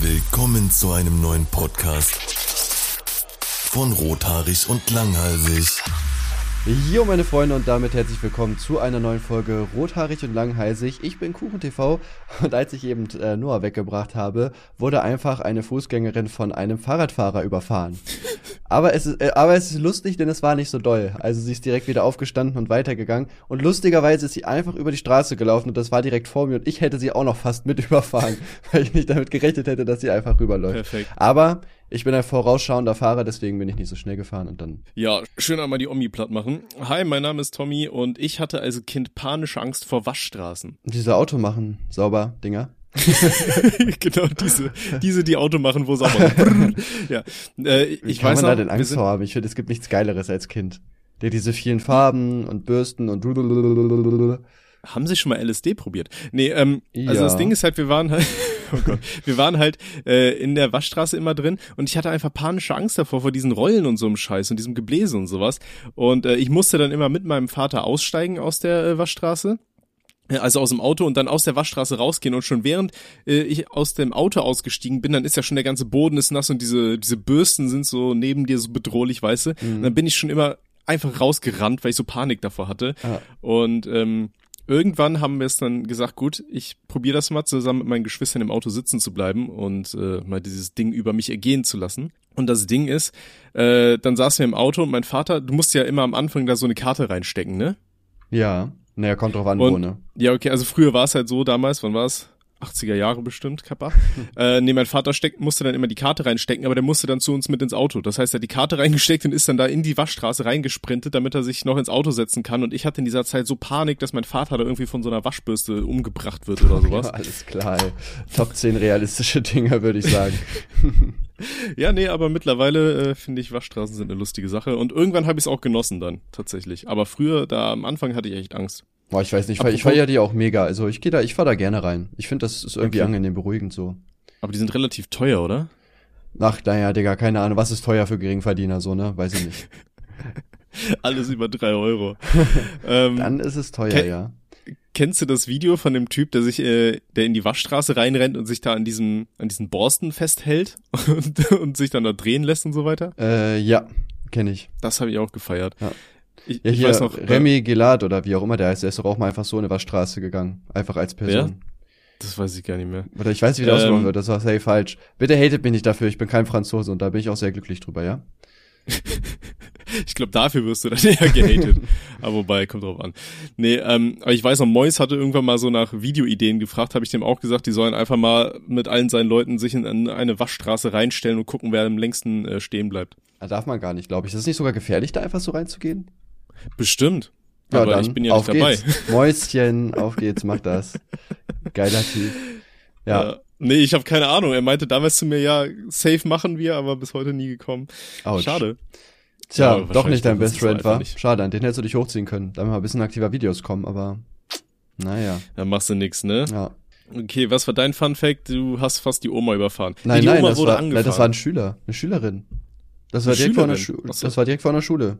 Willkommen zu einem neuen Podcast von Rothaarig und Langhalsig. Jo, meine Freunde, und damit herzlich willkommen zu einer neuen Folge Rothaarig und Langhalsig. Ich bin KuchenTV und als ich eben äh, Noah weggebracht habe, wurde einfach eine Fußgängerin von einem Fahrradfahrer überfahren. Aber, es ist, äh, aber es ist lustig, denn es war nicht so doll. Also sie ist direkt wieder aufgestanden und weitergegangen. Und lustigerweise ist sie einfach über die Straße gelaufen und das war direkt vor mir und ich hätte sie auch noch fast mit überfahren, weil ich nicht damit gerechnet hätte, dass sie einfach rüberläuft. Perfekt. Aber ich bin ein vorausschauender Fahrer, deswegen bin ich nicht so schnell gefahren und dann. Ja, schön einmal die Omi platt machen. Hi, mein Name ist Tommy und ich hatte als Kind panische Angst vor Waschstraßen. Diese Auto machen sauber Dinger. genau diese, diese die Auto machen, wo sauber. ja, äh, ich kann weiß man noch, da denn Angst vor haben? Ich finde, es gibt nichts Geileres als Kind. Der diese vielen Farben und Bürsten und haben Sie schon mal LSD probiert? Nee, ähm, also Ja. das Ding ist halt, wir waren halt, oh Gott, wir waren halt äh, in der Waschstraße immer drin und ich hatte einfach panische Angst davor, vor diesen Rollen und so einem Scheiß und diesem Gebläse und sowas. Und äh, ich musste dann immer mit meinem Vater aussteigen aus der äh, Waschstraße. Ja, Also aus dem Auto und dann aus der Waschstraße rausgehen und schon während äh, ich aus dem Auto ausgestiegen bin, dann ist ja schon der ganze Boden ist nass und diese diese Bürsten sind so neben dir so bedrohlich, weißt du. Und dann bin ich schon immer einfach rausgerannt, weil ich so Panik davor hatte. Ah. Und ähm, irgendwann haben wir es dann gesagt, gut, ich probiere das mal zusammen mit meinen Geschwistern im Auto sitzen zu bleiben und äh, mal dieses Ding über mich ergehen zu lassen. Und das Ding ist, äh, dann saßen wir im Auto und mein Vater, du musst ja immer am Anfang da so eine Karte reinstecken, ne? Ja. Naja, kommt drauf an, Und- wo, ne? Ja, okay, also früher war es halt so damals, wann war es? 80er Jahre bestimmt, Kappa. äh, nee, mein Vater steckt, musste dann immer die Karte reinstecken, aber der musste dann zu uns mit ins Auto. Das heißt, er hat die Karte reingesteckt und ist dann da in die Waschstraße reingesprintet, damit er sich noch ins Auto setzen kann. Und ich hatte in dieser Zeit so Panik, dass mein Vater da irgendwie von so einer Waschbürste umgebracht wird oder sowas. Ja, alles klar, ey. Top 10 realistische Dinge, würde ich sagen. Ja, nee, aber mittlerweile äh, finde ich, Waschstraßen sind eine lustige Sache. Und irgendwann habe ich es auch genossen dann, tatsächlich. Aber früher, da am Anfang hatte ich echt Angst. Boah, ich weiß nicht, ich feiere die auch mega. Also ich gehe da, ich fahr da gerne rein. Ich finde, das ist irgendwie Okay. angenehm beruhigend so. Aber die sind relativ teuer, oder? Ach, naja, Digga, keine Ahnung, was ist teuer für Geringverdiener, so, ne? Weiß ich nicht. Alles über drei Euro. ähm, Dann ist es teuer, ja. Kennst du das Video von dem Typ, der sich, äh, der in die Waschstraße reinrennt und sich da an diesem, an diesen Borsten festhält und, und sich dann da drehen lässt und so weiter? Äh, ja, kenne ich. Das habe ich auch gefeiert. Ja. Ich, Ja, ich hier, weiß noch, äh, Remy Gelad oder wie auch immer der heißt, der ist doch auch mal einfach so in eine Waschstraße gegangen. Einfach als Person. das weiß ich gar nicht mehr. Oder ich weiß nicht, wie das Ähm. ausgesprochen wird, das war safe falsch. Bitte hatet mich nicht dafür, ich bin kein Franzose und da bin ich auch sehr glücklich drüber, ja? Ich glaube, dafür wirst du dann eher gehatet. aber wobei, kommt drauf an. Nee, ähm, aber ich weiß noch, Mois hatte irgendwann mal so nach Videoideen gefragt, habe ich dem auch gesagt, die sollen einfach mal mit allen seinen Leuten sich in eine Waschstraße reinstellen und gucken, wer am längsten äh, stehen bleibt. Da darf man gar nicht, glaube ich. Ist es nicht sogar gefährlich, da einfach so reinzugehen? Bestimmt. aber ich bin ja auf nicht dabei. Geht's. Mäuschen, auf geht's, mach das. Geiler Typ. Ja, Äh, nee, ich habe keine Ahnung. Er meinte damals zu mir, ja, safe machen wir, aber bis heute nie gekommen. ouch. Schade. Tja, Ja, doch nicht dein Best es Friend war. nicht. Schade, an den hättest du dich hochziehen können. Damit mal ein bisschen aktiver Videos kommen, aber naja, Da machst du nix, ne? ja. Okay, was war dein Fun Fact? Du hast fast die Oma überfahren. Nein, nee, die nein, Oma das wurde war, angefahren. nein, das war ein Schüler, eine Schülerin. Das war Eine direkt vor einer so. Das war direkt vor einer Schule.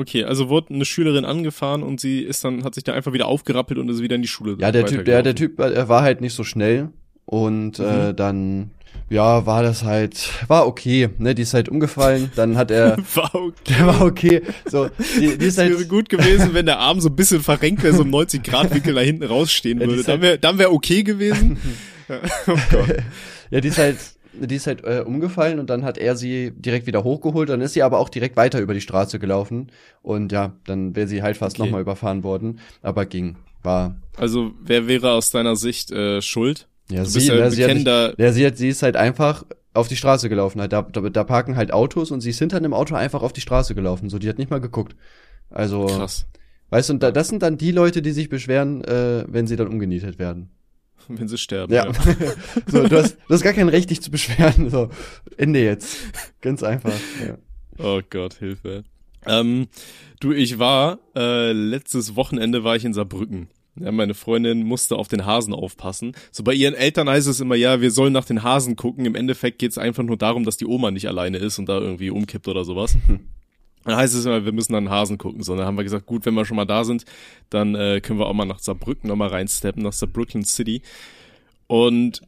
Okay, also wurde eine Schülerin angefahren und sie ist dann, hat sich da einfach wieder aufgerappelt und ist wieder in die Schule. Ja, der Typ, der, der. Typ, er war halt nicht so schnell und äh, Mhm. dann, ja, war das halt, war okay, ne, die ist halt umgefallen, dann hat er, War okay. der war okay, so, die, die ist Es wäre halt, gut gewesen, wenn der Arm so ein bisschen verrenkt wäre, so im 90-Grad-Winkel da hinten rausstehen Ja, würde. Dann halt- wäre dann wär okay gewesen. Oh Gott. ja, die ist halt, die ist halt äh, umgefallen und dann hat er sie direkt wieder hochgeholt, dann ist sie aber auch direkt weiter über die Straße gelaufen und ja, dann wäre sie halt fast Okay. nochmal überfahren worden, aber ging, war, Also, wer wäre aus deiner Sicht äh, schuld? ja, Du bist ja ne, sie, hat, bekennender, ja, sie, hat, sie ist halt einfach auf die Straße gelaufen, halt, da, da, da parken halt Autos und sie ist hinter einem Auto einfach auf die Straße gelaufen, so, die hat nicht mal geguckt. Also, krass, weißt du, und da, das sind dann die Leute, die sich beschweren, äh, wenn sie dann umgenietet werden. Wenn sie sterben. Ja. so, du hast, du hast gar kein Recht, dich zu beschweren. So, Ende jetzt. Ganz einfach. Ja. Oh Gott, Hilfe. Ähm, du, ich war, äh, letztes Wochenende war ich in Saarbrücken. Ja, meine Freundin musste auf den Hasen aufpassen. So bei ihren Eltern heißt es immer, ja, wir sollen nach den Hasen gucken. Im Endeffekt geht's einfach nur darum, dass die Oma nicht alleine ist und da irgendwie umkippt oder sowas. Dann heißt es immer, wir müssen den Hasen gucken. So, dann haben wir gesagt, gut, wenn wir schon mal da sind, dann äh, können wir auch mal nach Saarbrücken nochmal reinsteppen, nach Saarbrücken City. Und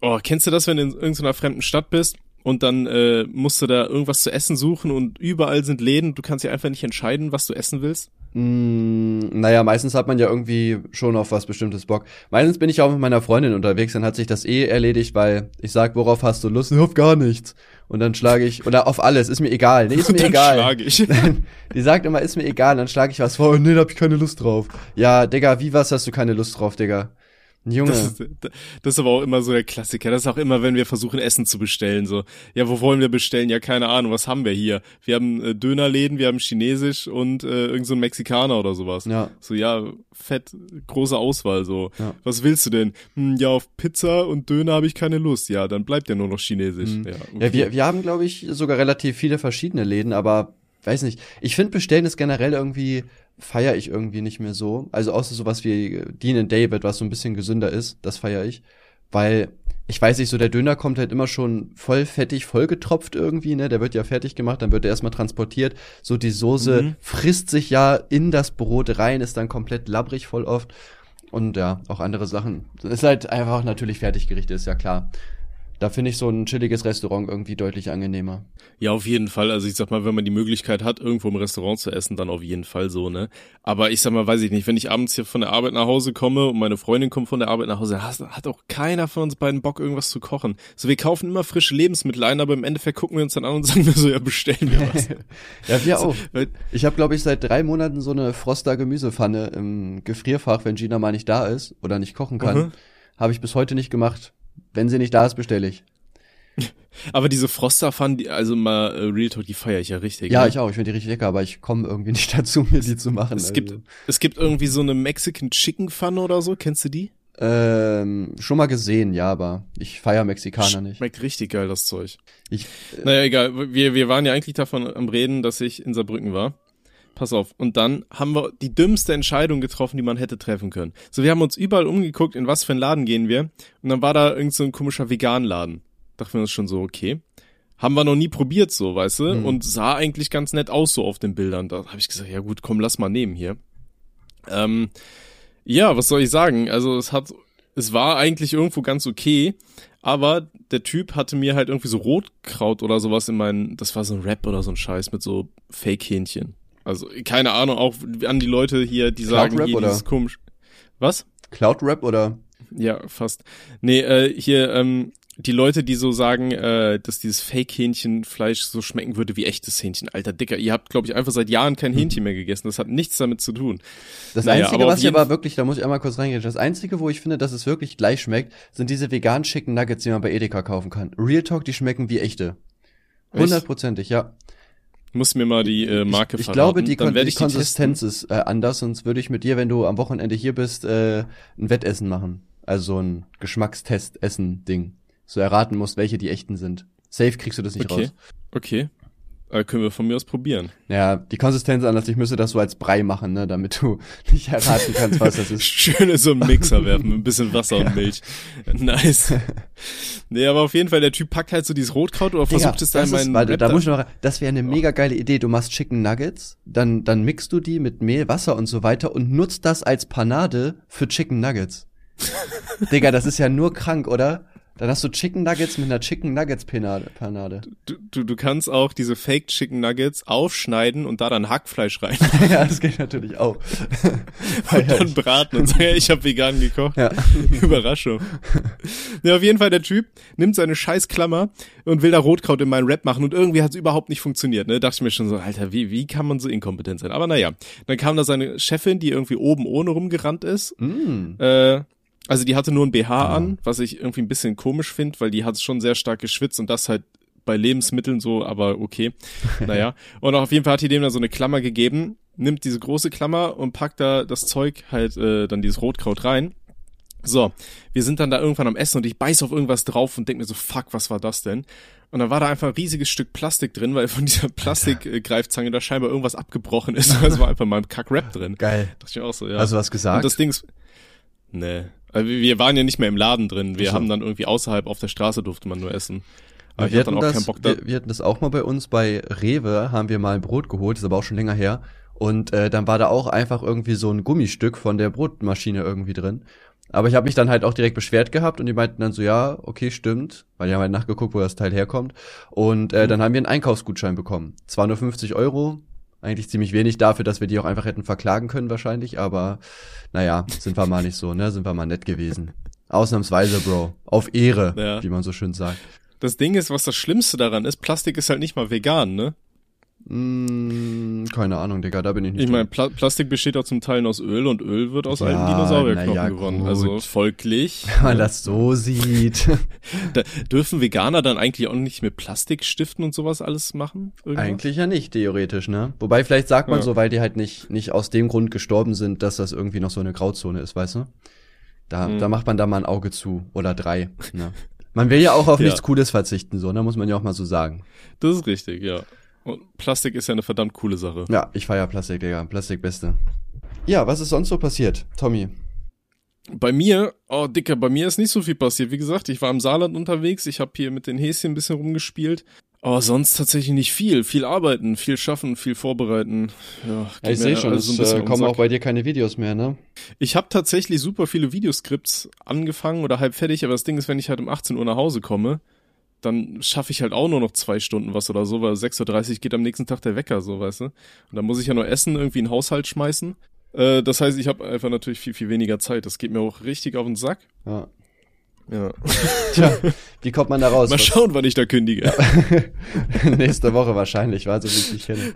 Oh, kennst du das, wenn du in irgendeiner fremden Stadt bist und dann äh, musst du da irgendwas zu essen suchen und überall sind Läden, du kannst ja einfach nicht entscheiden, was du essen willst? Mm, naja, meistens hat man ja irgendwie schon auf was bestimmtes Bock. Meistens bin ich auch mit meiner Freundin unterwegs, dann hat sich das eh erledigt, weil ich sag, worauf hast du Lust? Auf gar nichts. Und dann schlage ich, oder auf alles, ist mir egal. Nee, ist mir dann egal. Ich. Die sagt immer, ist mir egal, dann schlage ich was vor, nee, da hab ich keine Lust drauf. Ja, Digga, wie was hast du keine Lust drauf, Digga? Junge. Das ist, das ist aber auch immer so der Klassiker. Das ist auch immer, wenn wir versuchen, Essen zu bestellen. So, ja, wo wollen wir bestellen? Ja, keine Ahnung. Was haben wir hier? Wir haben äh, Dönerläden, wir haben Chinesisch und äh, irgend so ein Mexikaner oder sowas. Ja. So, ja, fett, große Auswahl. So, Ja. was willst du denn? Hm, ja, auf Pizza und Döner habe ich keine Lust. Ja, dann bleibt ja nur noch Chinesisch. Mhm. Ja, Ja, wir, wir haben, glaube ich, sogar relativ viele verschiedene Läden, aber weiß nicht. Ich finde, bestellen ist generell irgendwie, feiere ich irgendwie nicht mehr so. Also außer sowas wie Dean and David, was so ein bisschen gesünder ist, das feiere ich. Weil, ich weiß nicht, so der Döner kommt halt immer schon voll fettig, voll getropft irgendwie, ne? Der wird ja fertig gemacht, dann wird er erstmal transportiert. So die Soße Mhm. frisst sich ja in das Brot rein, ist dann komplett labbrig voll oft. Und ja, auch andere Sachen. Ist halt einfach natürlich Fertiggerichte, ist ja klar. Da finde ich so ein chilliges Restaurant irgendwie deutlich angenehmer. Ja, auf jeden Fall. Also ich sag mal, wenn man die Möglichkeit hat, irgendwo im Restaurant zu essen, dann auf jeden Fall so, ne? Aber ich sag mal, weiß ich nicht, wenn ich abends hier von der Arbeit nach Hause komme und meine Freundin kommt von der Arbeit nach Hause, hat, hat auch keiner von uns beiden Bock, irgendwas zu kochen. So, wir kaufen immer frische Lebensmittel ein, aber im Endeffekt gucken wir uns dann an und sagen wir so, ja, bestellen wir was. ja, wir auch. Ich habe, glaube ich, seit drei Monaten so eine Froster Gemüsepfanne im Gefrierfach, wenn Gina mal nicht da ist oder nicht kochen kann. Mhm. Habe ich bis heute nicht gemacht. Wenn sie nicht da ist, bestelle ich. Aber diese Frosterpfannen, die, also mal äh, Real Talk, die feiere ich ja richtig. Ja, ne? ich auch. Ich finde die richtig lecker, aber ich komme irgendwie nicht dazu, mir die zu machen. Es gibt, also. es gibt irgendwie so eine Mexican Chicken Pfanne oder so, kennst du die? ähm, schon mal gesehen, ja, aber ich feier Mexikaner nicht. Schmeckt richtig geil, das Zeug. Ich, Naja, egal. Wir, wir waren ja eigentlich davon am Reden, dass ich in Saarbrücken war. Pass auf. Und dann haben wir die dümmste Entscheidung getroffen, die man hätte treffen können. So, wir haben uns überall umgeguckt, in was für einen Laden gehen wir. Und dann war da irgend so ein komischer Vegan-Laden. Dachten wir uns schon so, okay. Haben wir noch nie probiert, so, weißt du? Mhm. Und sah eigentlich ganz nett aus, so auf den Bildern. Da habe ich gesagt, ja gut, komm, lass mal nehmen hier. Ähm, ja, was soll ich sagen? Also es hat, es war eigentlich irgendwo ganz okay, aber der Typ hatte mir halt irgendwie so Rotkraut oder sowas in meinen, das war so ein Rap oder so ein Scheiß mit so Fake-Hähnchen. Also keine Ahnung, auch an die Leute hier, die sagen, Cloud-Rap hier oder? dieses komisch. Was? Cloud Rap oder? Ja, fast. Nee, äh, hier, ähm, die Leute, die so sagen, äh, dass dieses Fake-Hähnchenfleisch so schmecken würde wie echtes Hähnchen. Alter Dicker, ihr habt, glaube ich, einfach seit Jahren kein Hähnchen mehr gegessen. Das hat nichts damit zu tun. Das Naja, Einzige, was hier aber wirklich, da muss ich einmal kurz reingehen, das Einzige, wo ich finde, dass es wirklich gleich schmeckt, sind diese veganen Chicken Nuggets, die man bei Edeka kaufen kann. Real Talk, die schmecken wie echte. Echt? Hundertprozentig, ja. Muss mir mal die äh, Marke ich, ich verraten. glaube, die, Kon die ich die testen. Konsistenz ist äh, anders, sonst würde ich mit dir, wenn du am Wochenende hier bist, äh, ein Wettessen machen. Also so ein Geschmackstest-Essen-Ding. So erraten musst, welche die echten sind. Safe kriegst du das nicht Okay. raus. Okay. Äh, können wir von mir aus probieren. Ja, die Konsistenz anders, ich müsste das so als Brei machen, ne, damit du nicht erraten kannst, was das ist. Schön in so einen Mixer werfen mit ein bisschen Wasser und Milch. Nice. Nee, aber auf jeden Fall, der Typ packt halt so dieses Rotkraut oder versucht Digga, es da in das meinen warte, da muss ich noch, das wäre eine mega geile Idee. Du machst Chicken Nuggets, dann, dann mixt du die mit Mehl, Wasser und so weiter und nutzt das als Panade für Chicken Nuggets. Digga, das ist ja nur krank, oder? Dann hast du Chicken Nuggets mit einer Chicken Nuggets Panade. Du, du, du kannst auch diese Fake Chicken Nuggets aufschneiden und da dann Hackfleisch rein ja, das geht natürlich auch. und dann braten und sagen, ja, ich habe vegan gekocht. Ja. Überraschung. Ja, auf jeden Fall, der Typ nimmt seine scheiß Klammer und will da Rotkraut in meinen Rap machen und irgendwie hat es überhaupt nicht funktioniert. Ne? Dachte ich mir schon so, Alter, wie, wie kann man so inkompetent sein? Aber naja, dann kam da seine Chefin, die irgendwie oben ohne rumgerannt ist. Mm. Äh, also die hatte nur ein BH an, was ich irgendwie ein bisschen komisch finde, weil die hat schon sehr stark geschwitzt und das halt bei Lebensmitteln so, aber okay. Naja. Und auf jeden Fall hat die dem dann so eine Klammer gegeben, nimmt diese große Klammer und packt da das Zeug halt äh, dann dieses Rotkraut rein. So, wir sind dann da irgendwann am Essen und ich beiß auf irgendwas drauf und denk mir so, fuck, was war das denn? Und dann war da einfach ein riesiges Stück Plastik drin, weil von dieser Plastikgreifzange da scheinbar irgendwas abgebrochen ist. Es war einfach mal ein Kack-Rap drin. Geil. Dachte ich auch so, ja. Hast du was Und gesagt? das Ding ist, nee. Also wir waren ja nicht mehr im Laden drin. Wir Ach so. haben dann irgendwie außerhalb auf der Straße durfte man nur essen. Aber ich wir hatte hatten, dann auch das, keinen Bock da. wir, wir hatten das auch mal bei uns bei Rewe, haben wir mal ein Brot geholt, ist aber auch schon länger her. Und äh, dann war da auch einfach irgendwie so ein Gummistück von der Brotmaschine irgendwie drin. Aber ich habe mich dann halt auch direkt beschwert gehabt und die meinten dann so, ja, okay, stimmt, weil die haben halt nachgeguckt, wo das Teil herkommt. Und äh, dann haben wir einen Einkaufsgutschein bekommen. Zwar nur 50 Euro, eigentlich ziemlich wenig dafür, dass wir die auch einfach hätten verklagen können wahrscheinlich, aber naja, sind wir mal nicht so, ne? Sind wir mal nett gewesen. Ausnahmsweise, Bro. Auf Ehre, Ja. wie man so schön sagt. Das Ding ist, was das Schlimmste daran ist, Plastik ist halt nicht mal vegan, ne? Mm, keine Ahnung, Digga, da bin ich nicht. Ich meine. Pla Plastik besteht auch zum Teil aus Öl und Öl wird aus Ja, alten Dinosaurierknochen ja, gewonnen. gut. Also folglich wenn man das so sieht. da, dürfen Veganer dann eigentlich auch nicht mit Plastikstiften und sowas alles machen? Irgendwas? Eigentlich ja nicht, theoretisch, ne? Wobei, vielleicht sagt man Ja. so, weil die halt nicht, nicht aus dem Grund gestorben sind, dass das irgendwie noch so eine Grauzone ist, weißt du? Da, Mhm. da macht man da mal ein Auge zu. Oder drei, ne? Man will ja auch auf nichts Cooles verzichten, so, ne? Muss man ja auch mal so sagen. Das ist richtig, ja. Und Plastik ist ja eine verdammt coole Sache. Ja, ich feier Plastik, Digga. Plastik Beste. Ja, was ist sonst so passiert, Tommy? Bei mir, oh Dicker, bei mir ist nicht so viel passiert. Wie gesagt, ich war im Saarland unterwegs, ich habe hier mit den Häschen ein bisschen rumgespielt. Aber sonst tatsächlich nicht viel. Viel arbeiten, viel schaffen, viel vorbereiten. Ja, Ja, ich sehe schon, alles es äh, kommen auch bei dir keine Videos mehr, ne? Ich habe tatsächlich super viele Videoskripts angefangen oder halb fertig, aber das Ding ist, wenn ich halt um 18 Uhr nach Hause komme, dann schaffe ich halt auch nur noch zwei Stunden was oder so, weil 6.30 Uhr geht am nächsten Tag der Wecker, so, weißt du? Und dann muss ich ja nur essen, irgendwie in den Haushalt schmeißen. Äh, das heißt, ich habe einfach natürlich viel, viel weniger Zeit. Das geht mir auch richtig auf den Sack. Ja. Ja. Tja, wie kommt man da raus? Mal schauen, wann ich da kündige. Nächste Woche wahrscheinlich, war so wie ich dich kenne.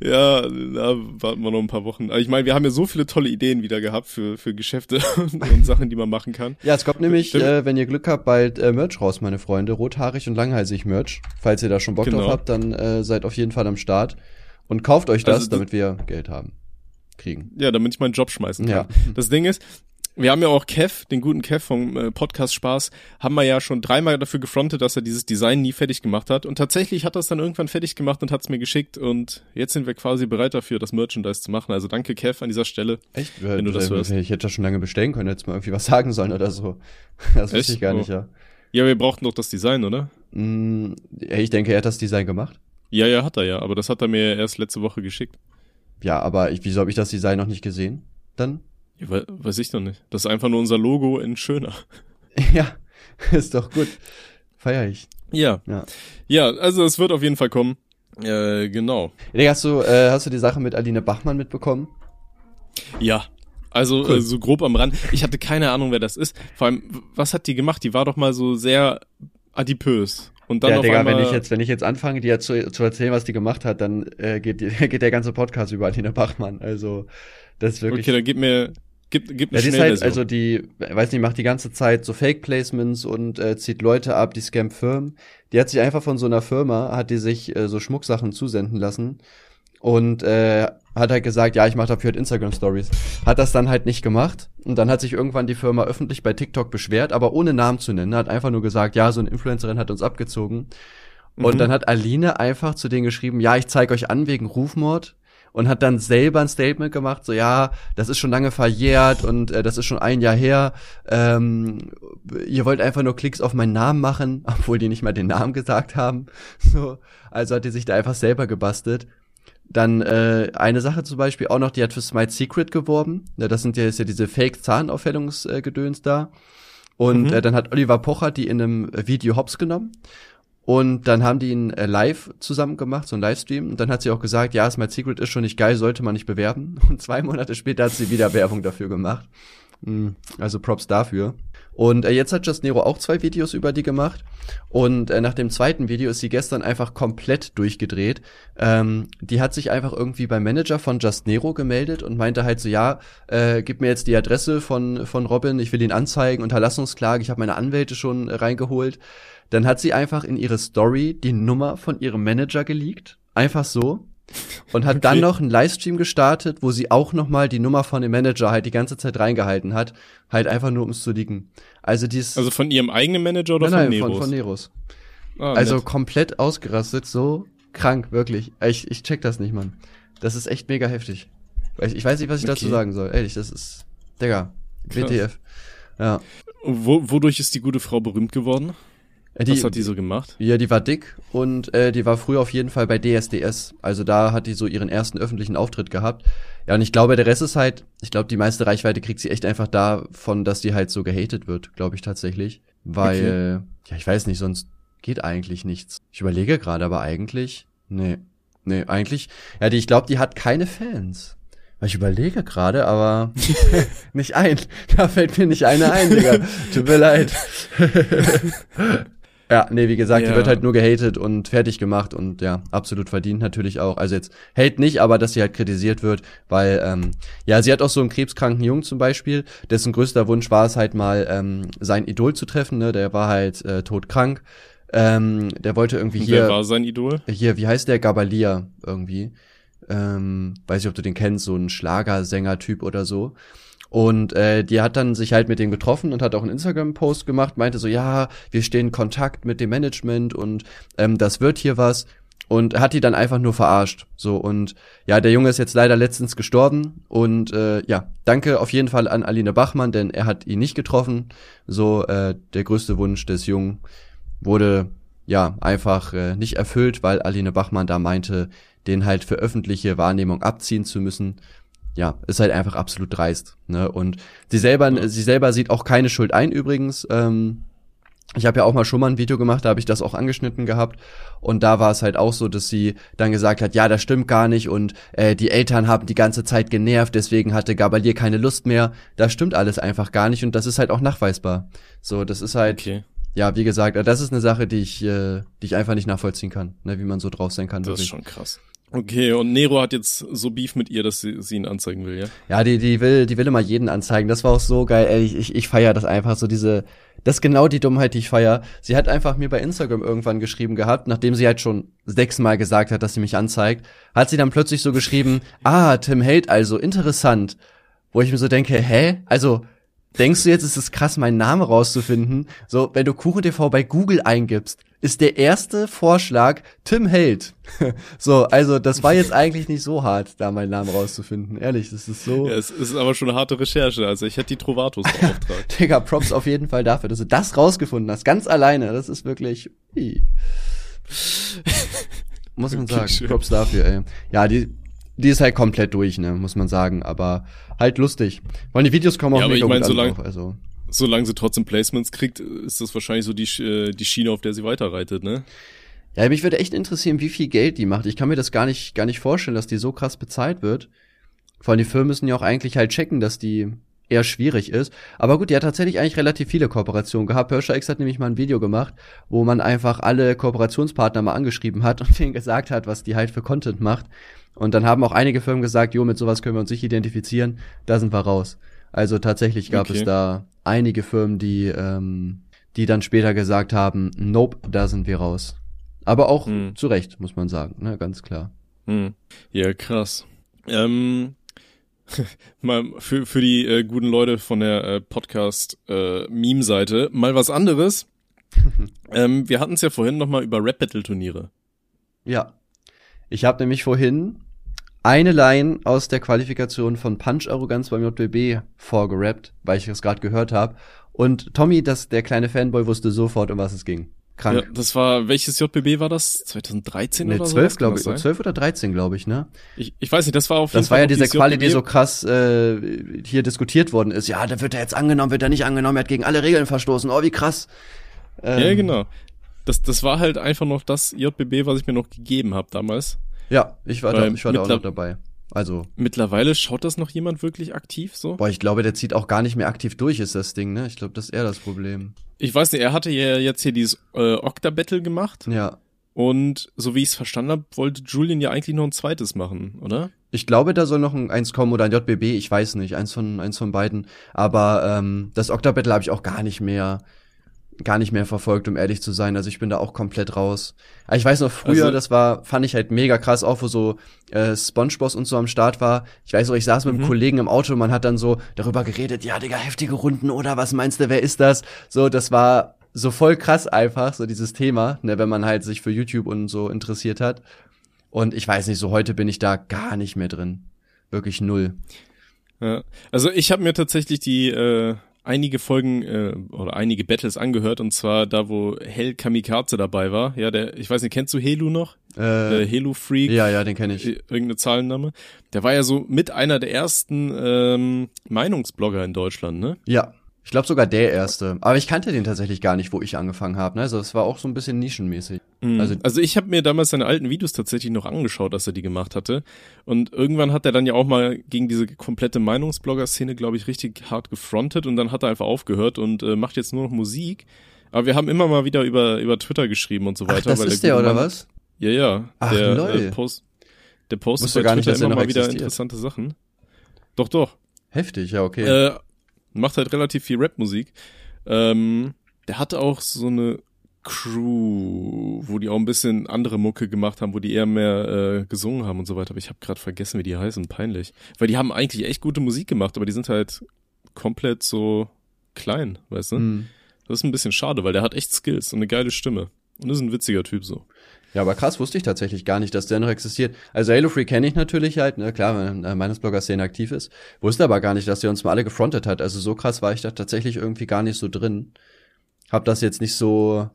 Ja, da warten wir noch ein paar Wochen. Aber ich meine, wir haben ja so viele tolle Ideen wieder gehabt für, für Geschäfte und, und Sachen, die man machen kann. Ja, es kommt nämlich, äh, wenn ihr Glück habt, bald äh, Merch raus, meine Freunde. Rothaarig und langhalsig Merch. Falls ihr da schon Bock Genau. drauf habt, dann äh, seid auf jeden Fall am Start. Und kauft euch das, Also, damit wir Geld haben. Kriegen. Ja, damit ich meinen Job schmeißen kann. Ja. Das Ding ist, wir haben ja auch Kev, den guten Kev vom äh, Podcast Spaß, haben wir ja schon dreimal dafür gefrontet, dass er dieses Design nie fertig gemacht hat. Und tatsächlich hat er es dann irgendwann fertig gemacht und hat es mir geschickt. Und jetzt sind wir quasi bereit dafür, das Merchandise zu machen. Also danke Kev an dieser Stelle. Echt? Wenn du das hörst. Ich hätte das schon lange bestellen können, jetzt mal irgendwie was sagen sollen oder so. Das wusste ich gar Oh. nicht, ja. Ja, wir brauchten doch das Design, oder? Mm, ich denke, er hat das Design gemacht. Ja, ja, hat er ja. Aber das hat er mir erst letzte Woche geschickt. Ja, aber ich, wieso habe ich das Design noch nicht gesehen? Dann? Ja, we weiß ich doch nicht. Das ist einfach nur unser Logo in schöner. ja, ist doch gut. Feier ich. Ja. Ja. Ja, also es wird auf jeden Fall kommen. Äh, genau. Digga, hast du, äh, hast du die Sache mit Aline Bachmann mitbekommen? Ja. Also Cool. äh, so grob am Rand. Ich hatte keine Ahnung, wer das ist. Vor allem, was hat die gemacht? Die war doch mal so sehr adipös. Und dann ja, auf Digga, wenn ich jetzt, wenn ich jetzt anfange, dir zu, zu erzählen, was die gemacht hat, dann äh, geht, geht der ganze Podcast über Aline Bachmann. Also, das ist wirklich. okay, dann gib mir, gib, gib ja, die ist halt, also die, weiß nicht, macht die ganze Zeit so Fake-Placements und äh, zieht Leute ab, die scam Firmen. Die hat sich einfach von so einer Firma, hat die sich äh, so Schmucksachen zusenden lassen und äh, hat halt gesagt, ja, ich mache dafür halt Instagram Stories. Hat das dann halt nicht gemacht und dann hat sich irgendwann die Firma öffentlich bei TikTok beschwert, aber ohne Namen zu nennen. Hat einfach nur gesagt, ja, so eine Influencerin hat uns abgezogen. Und Mhm. dann hat Aline einfach zu denen geschrieben, ja, ich zeige euch an wegen Rufmord und hat dann selber ein Statement gemacht, so ja, das ist schon lange verjährt und äh, das ist schon ein Jahr her. Ähm, ihr wollt einfach nur Klicks auf meinen Namen machen, obwohl die nicht mal den Namen gesagt haben. So, also hat die sich da einfach selber gebastelt. Dann äh, eine Sache zum Beispiel auch noch, die hat für Smite Secret geworben. Ja, das sind ja, ist ja diese Fake-Zahnaufhellungsgedöns da. Und Mhm. äh, dann hat Oliver Pocher die in einem Video hops genommen. Und dann haben die ihn äh, live zusammen gemacht, so ein Livestream. Und dann hat sie auch gesagt, ja, Smite Secret ist schon nicht geil, sollte man nicht bewerben. Und zwei Monate später hat sie wieder Werbung dafür gemacht. Mm, Also Props dafür. Und äh, jetzt hat Just Nero auch zwei Videos über die gemacht. Und äh, nach dem zweiten Video ist sie gestern einfach komplett durchgedreht. Ähm, die hat sich einfach irgendwie beim Manager von Just Nero gemeldet und meinte halt so, ja, äh, gib mir jetzt die Adresse von, von Robin, ich will ihn anzeigen, Unterlassungsklage, ich habe meine Anwälte schon reingeholt. Dann hat sie einfach in ihre Story die Nummer von ihrem Manager geleakt. Einfach so. Und hat dann Okay. noch einen Livestream gestartet, wo sie auch noch mal die Nummer von dem Manager halt die ganze Zeit reingehalten hat. Halt einfach nur, um es zu liegen. Also die ist... also von ihrem eigenen Manager oder nein, von nein, Neros? von, von Neros. Ah, Also nett. komplett ausgerastet, so krank, wirklich. Ich, ich check das nicht, Mann. Das ist echt mega heftig. Ich, ich weiß nicht, was ich dazu Okay. sagen soll. Ehrlich, das ist... Digga. WTF. Ja. Wo, wodurch ist die gute Frau berühmt geworden? Äh, die, Was hat die so gemacht? Ja, die war dick und äh, die war früher auf jeden Fall bei DSDS. Also da hat die so ihren ersten öffentlichen Auftritt gehabt. Ja, und ich glaube, der Rest ist halt, ich glaube, die meiste Reichweite kriegt sie echt einfach davon, dass die halt so gehatet wird, glaube ich tatsächlich. Weil, ja, ich weiß nicht, sonst geht eigentlich nichts. Ich überlege gerade, aber eigentlich, nee, nee, eigentlich, ja, die, ich glaube, die hat keine Fans. Ich überlege gerade, aber nicht ein. Da fällt mir nicht eine ein, Digga. Tut mir leid. ja, nee, wie gesagt, die Ja. wird halt nur gehatet und fertig gemacht und ja, absolut verdient natürlich auch. Also jetzt hate nicht, aber dass sie halt kritisiert wird, weil, ähm, ja, sie hat auch so einen krebskranken Jungen zum Beispiel, dessen größter Wunsch war es halt mal, ähm, sein Idol zu treffen, ne? Der war halt äh, todkrank. Ähm, der wollte irgendwie Und hier Wer war sein Idol? hier, wie heißt der Gabalia irgendwie? Ähm, weiß ich, ob du den kennst, so ein Schlagersänger-Typ oder so. Und äh, die hat dann sich halt mit dem getroffen und hat auch einen Instagram-Post gemacht, meinte so, ja, wir stehen in Kontakt mit dem Management und ähm, das wird hier was. Und hat die dann einfach nur verarscht. So, und ja, der Junge ist jetzt leider letztens gestorben. Und äh, ja, danke auf jeden Fall an Aline Bachmann, denn er hat ihn nicht getroffen. So, äh, der größte Wunsch des Jungen wurde ja einfach äh, nicht erfüllt, weil Aline Bachmann da meinte, den halt für öffentliche Wahrnehmung abziehen zu müssen. Ja, ist halt einfach absolut dreist. Ne? Und sie selber, Ja. sie selber sieht auch keine Schuld ein übrigens. Ähm, ich habe ja auch mal schon mal ein Video gemacht, da habe ich das auch angeschnitten gehabt. Und da war es halt auch so, dass sie dann gesagt hat, ja, das stimmt gar nicht und äh, die Eltern haben die ganze Zeit genervt, deswegen hatte Gabalier keine Lust mehr. Das stimmt alles einfach gar nicht und das ist halt auch nachweisbar. So, das ist halt, Okay, ja, wie gesagt, das ist eine Sache, die ich, äh, die ich einfach nicht nachvollziehen kann, ne, wie man so drauf sein kann. das ist wirklich. schon krass. Okay, und Nero hat jetzt so Beef mit ihr, dass sie, sie ihn anzeigen will, ja? Ja, die, die will, die will immer jeden anzeigen. Das war auch so geil, ey, ich, ich, feier das einfach so diese, das ist genau die Dummheit, die ich feier. Sie hat einfach mir bei Instagram irgendwann geschrieben gehabt, nachdem sie halt schon sechsmal gesagt hat, dass sie mich anzeigt, hat sie dann plötzlich so geschrieben, ah, Tim Held also, interessant. Wo ich mir so denke, hä? Also, denkst du jetzt, ist es krass, meinen Namen rauszufinden? So, wenn du KuchenTV bei Google eingibst, ist der erste Vorschlag Tim Held. so, also das war jetzt eigentlich nicht so hart, da meinen Namen rauszufinden. Ehrlich, das ist so. Ja, es ist aber schon eine harte Recherche. Also ich hätte die Trovatos beauftragt. Digga, Props auf jeden Fall dafür, dass du das rausgefunden hast. Ganz alleine. Das ist wirklich. Muss man Okay, sagen. schön. Props dafür, ey. Ja, die, die ist halt komplett durch, ne, muss man sagen. Aber halt lustig. Weil die Videos kommen auch Ja, mega ich mein, gut an solange- also. Solange sie trotzdem Placements kriegt, ist das wahrscheinlich so die, äh, die Schiene, auf der sie weiterreitet, ne? Ja, mich würde echt interessieren, wie viel Geld die macht. Ich kann mir das gar nicht, gar nicht vorstellen, dass die so krass bezahlt wird. Vor allem die Firmen müssen ja auch eigentlich halt checken, dass die eher schwierig ist. Aber gut, die hat tatsächlich eigentlich relativ viele Kooperationen gehabt. Hirscher X hat nämlich mal ein Video gemacht, wo man einfach alle Kooperationspartner mal angeschrieben hat und denen gesagt hat, was die halt für Content macht. Und dann haben auch einige Firmen gesagt, jo, mit sowas können wir uns nicht identifizieren, da sind wir raus. Also tatsächlich gab Okay. es da einige Firmen, die, ähm, die dann später gesagt haben, nope, da sind wir raus. Aber auch Hm. zu Recht, muss man sagen, ne, ganz klar. Hm. Ja, krass. Ähm, mal für, für die äh, guten Leute von der äh, Podcast-Meme-Seite mal was anderes. ähm, wir hatten es ja vorhin noch mal über Rap-Battle-Turniere. Ja. Ich habe nämlich vorhin eine Line aus der Qualifikation von Punch Arroganz beim JBB vorgerappt, weil ich es gerade gehört habe. Und Tommy, das, der kleine Fanboy, wusste sofort, um was es ging. Ja, Krank. das war, welches JBB war das? 2013 ne, oder so? 12, glaube ich. 12 oder 13, glaube ich, ne? Ich, ich weiß nicht, das war auf jeden Das war ja Fall diese Quali, die so krass äh, hier diskutiert worden ist. Ja, da wird er jetzt angenommen, wird er nicht angenommen, er hat gegen alle Regeln verstoßen. Oh, wie krass. Ähm, Ja, genau. Das, das war halt einfach noch das JBB, was ich mir noch gegeben habe damals. Ja, ich war, da, ich war da auch noch dabei. Also, Mittlerweile schaut das noch jemand wirklich aktiv so? boah, ich glaube, der zieht auch gar nicht mehr aktiv durch, ist das Ding, ne? Ich glaube, das ist eher das Problem. Ich weiß nicht, er hatte ja jetzt hier dieses äh, Octa-Battle gemacht Ja. und so wie ich es verstanden habe, wollte Julian ja eigentlich noch ein zweites machen, oder? Ich glaube, da soll noch ein eins kommen oder ein JBB, ich weiß nicht, eins von eins von beiden. Aber ähm, das Octa-Battle habe ich auch gar nicht mehr, gar nicht mehr verfolgt, um ehrlich zu sein. Also ich bin da auch komplett raus. Aber ich weiß noch früher, Also- das war, fand ich halt mega krass, auch wo so äh, SpongeBob und so am Start war. Ich weiß noch, ich saß mit einem Mhm. Kollegen im Auto und man hat dann so darüber geredet, ja, Digga, heftige Runden oder was meinst du, wer ist das? So, das war so voll krass einfach, so dieses Thema, ne, wenn man halt sich für YouTube und so interessiert hat. Und ich weiß nicht, so heute bin ich da gar nicht mehr drin. Wirklich null. Ja. Also ich habe mir tatsächlich die äh, einige Folgen äh, oder einige Battles angehört und zwar da, wo Hell Kamikaze dabei war. Ja, der, ich weiß nicht, kennst du Helu noch? Äh, Äh, Helu Freak. ja, ja, den kenne ich. i- Irgendeine Zahlenname. Der war ja so mit einer der ersten ähm, Meinungsblogger in Deutschland, ne? Ja. Ich glaube sogar der erste. Aber ich kannte den tatsächlich gar nicht, wo ich angefangen habe. Ne? Also es war auch so ein bisschen nischenmäßig. Mhm. Also- Also, ich habe mir damals seine alten Videos tatsächlich noch angeschaut, dass er die gemacht hatte. Und irgendwann hat er dann ja auch mal gegen diese komplette Meinungsblogger-Szene, glaube ich, richtig hart gefrontet und dann hat er einfach aufgehört und äh, macht jetzt nur noch Musik. Aber wir haben immer mal wieder über, über Twitter geschrieben und so weiter. Ach, das weil ist der der, oder Mann- was? Ja, ja. Ach, der, lol. Äh, Post, der postet bei gar nicht, immer noch mal wieder existiert. interessante Sachen. Doch, doch. Heftig, ja, okay. Äh, macht halt relativ viel Rap-Musik. Ähm, der hatte auch so eine Crew, wo die auch ein bisschen andere Mucke gemacht haben, wo die eher mehr äh, gesungen haben und so weiter. Aber ich habe gerade vergessen, wie die heißen. Peinlich. Weil die haben eigentlich echt gute Musik gemacht, aber die sind halt komplett so klein, weißt du? Hm. Das ist ein bisschen schade, weil der hat echt Skills und eine geile Stimme. Und ist ein witziger Typ so. Ja, aber krass, wusste ich tatsächlich gar nicht, dass der noch existiert. Also Halo Free kenne ich natürlich halt, ne, klar, wenn äh, meines Blogger-Szene aktiv ist. Wusste aber gar nicht, dass der uns mal alle gefrontet hat. Also so krass war ich da tatsächlich irgendwie gar nicht so drin. Hab das jetzt nicht so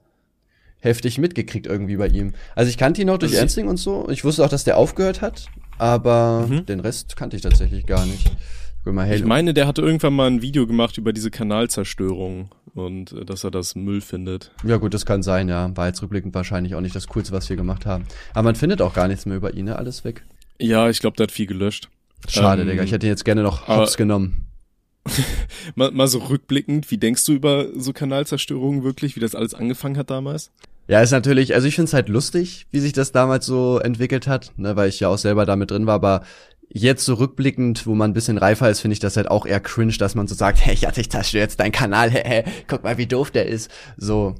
heftig mitgekriegt irgendwie bei ihm. Also ich kannte ihn noch durch Also Ensing und so. Ich wusste auch, dass der aufgehört hat, aber Mhm. den Rest kannte ich tatsächlich gar nicht. Mal, Halo. Ich meine, der hatte irgendwann mal ein Video gemacht über diese Kanalzerstörung und äh, dass er das Müll findet. Ja gut, das kann sein, ja. War jetzt rückblickend wahrscheinlich auch nicht das Coolste, was wir gemacht haben. Aber man findet auch gar nichts mehr über ihn, ne? Alles weg. Ja, ich glaube, der hat viel gelöscht. Schade, Ähm, Digga. Ich hätte ihn jetzt gerne noch hops genommen. Mal, mal so rückblickend, wie denkst du über so Kanalzerstörungen wirklich, wie das alles angefangen hat damals? Ja, ist natürlich, also ich find's halt lustig, wie sich das damals so entwickelt hat, ne, weil ich ja auch selber damit drin war, aber jetzt so rückblickend, wo man ein bisschen reifer ist, finde ich das halt auch eher cringe, dass man so sagt, hey, ja, ich zerstöre jetzt deinen Kanal, hä, hä, guck mal, wie doof der ist. So,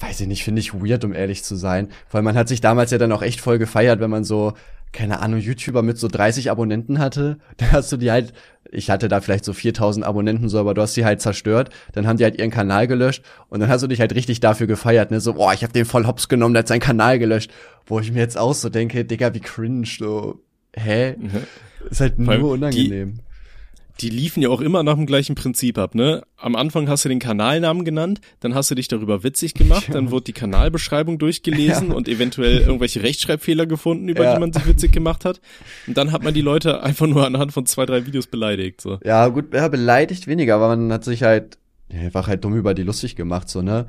weiß ich nicht, finde ich weird, um ehrlich zu sein. Weil man hat sich damals ja dann auch echt voll gefeiert, wenn man so, keine Ahnung, YouTuber mit so 30 Abonnenten hatte. Dann hast du die halt, ich hatte da vielleicht so 4000 Abonnenten so, aber du hast sie halt zerstört. Dann haben die halt ihren Kanal gelöscht und dann hast du dich halt richtig dafür gefeiert, ne? So, boah, ich hab den voll hops genommen, der hat seinen Kanal gelöscht. Wo ich mir jetzt auch so denke, Digga, wie cringe, so, hä? Ist halt allem nur die- unangenehm. Die liefen ja auch immer nach dem gleichen Prinzip ab, ne? Am Anfang hast du den Kanalnamen genannt, dann hast du dich darüber witzig gemacht, dann wurde die Kanalbeschreibung durchgelesen Ja. und eventuell irgendwelche Rechtschreibfehler gefunden, über Ja. die man sich witzig gemacht hat. Und dann hat man die Leute einfach nur anhand von zwei, drei Videos beleidigt, so. Ja, gut, ja, beleidigt weniger, aber man hat sich halt, ja, einfach halt dumm über die lustig gemacht, so, ne?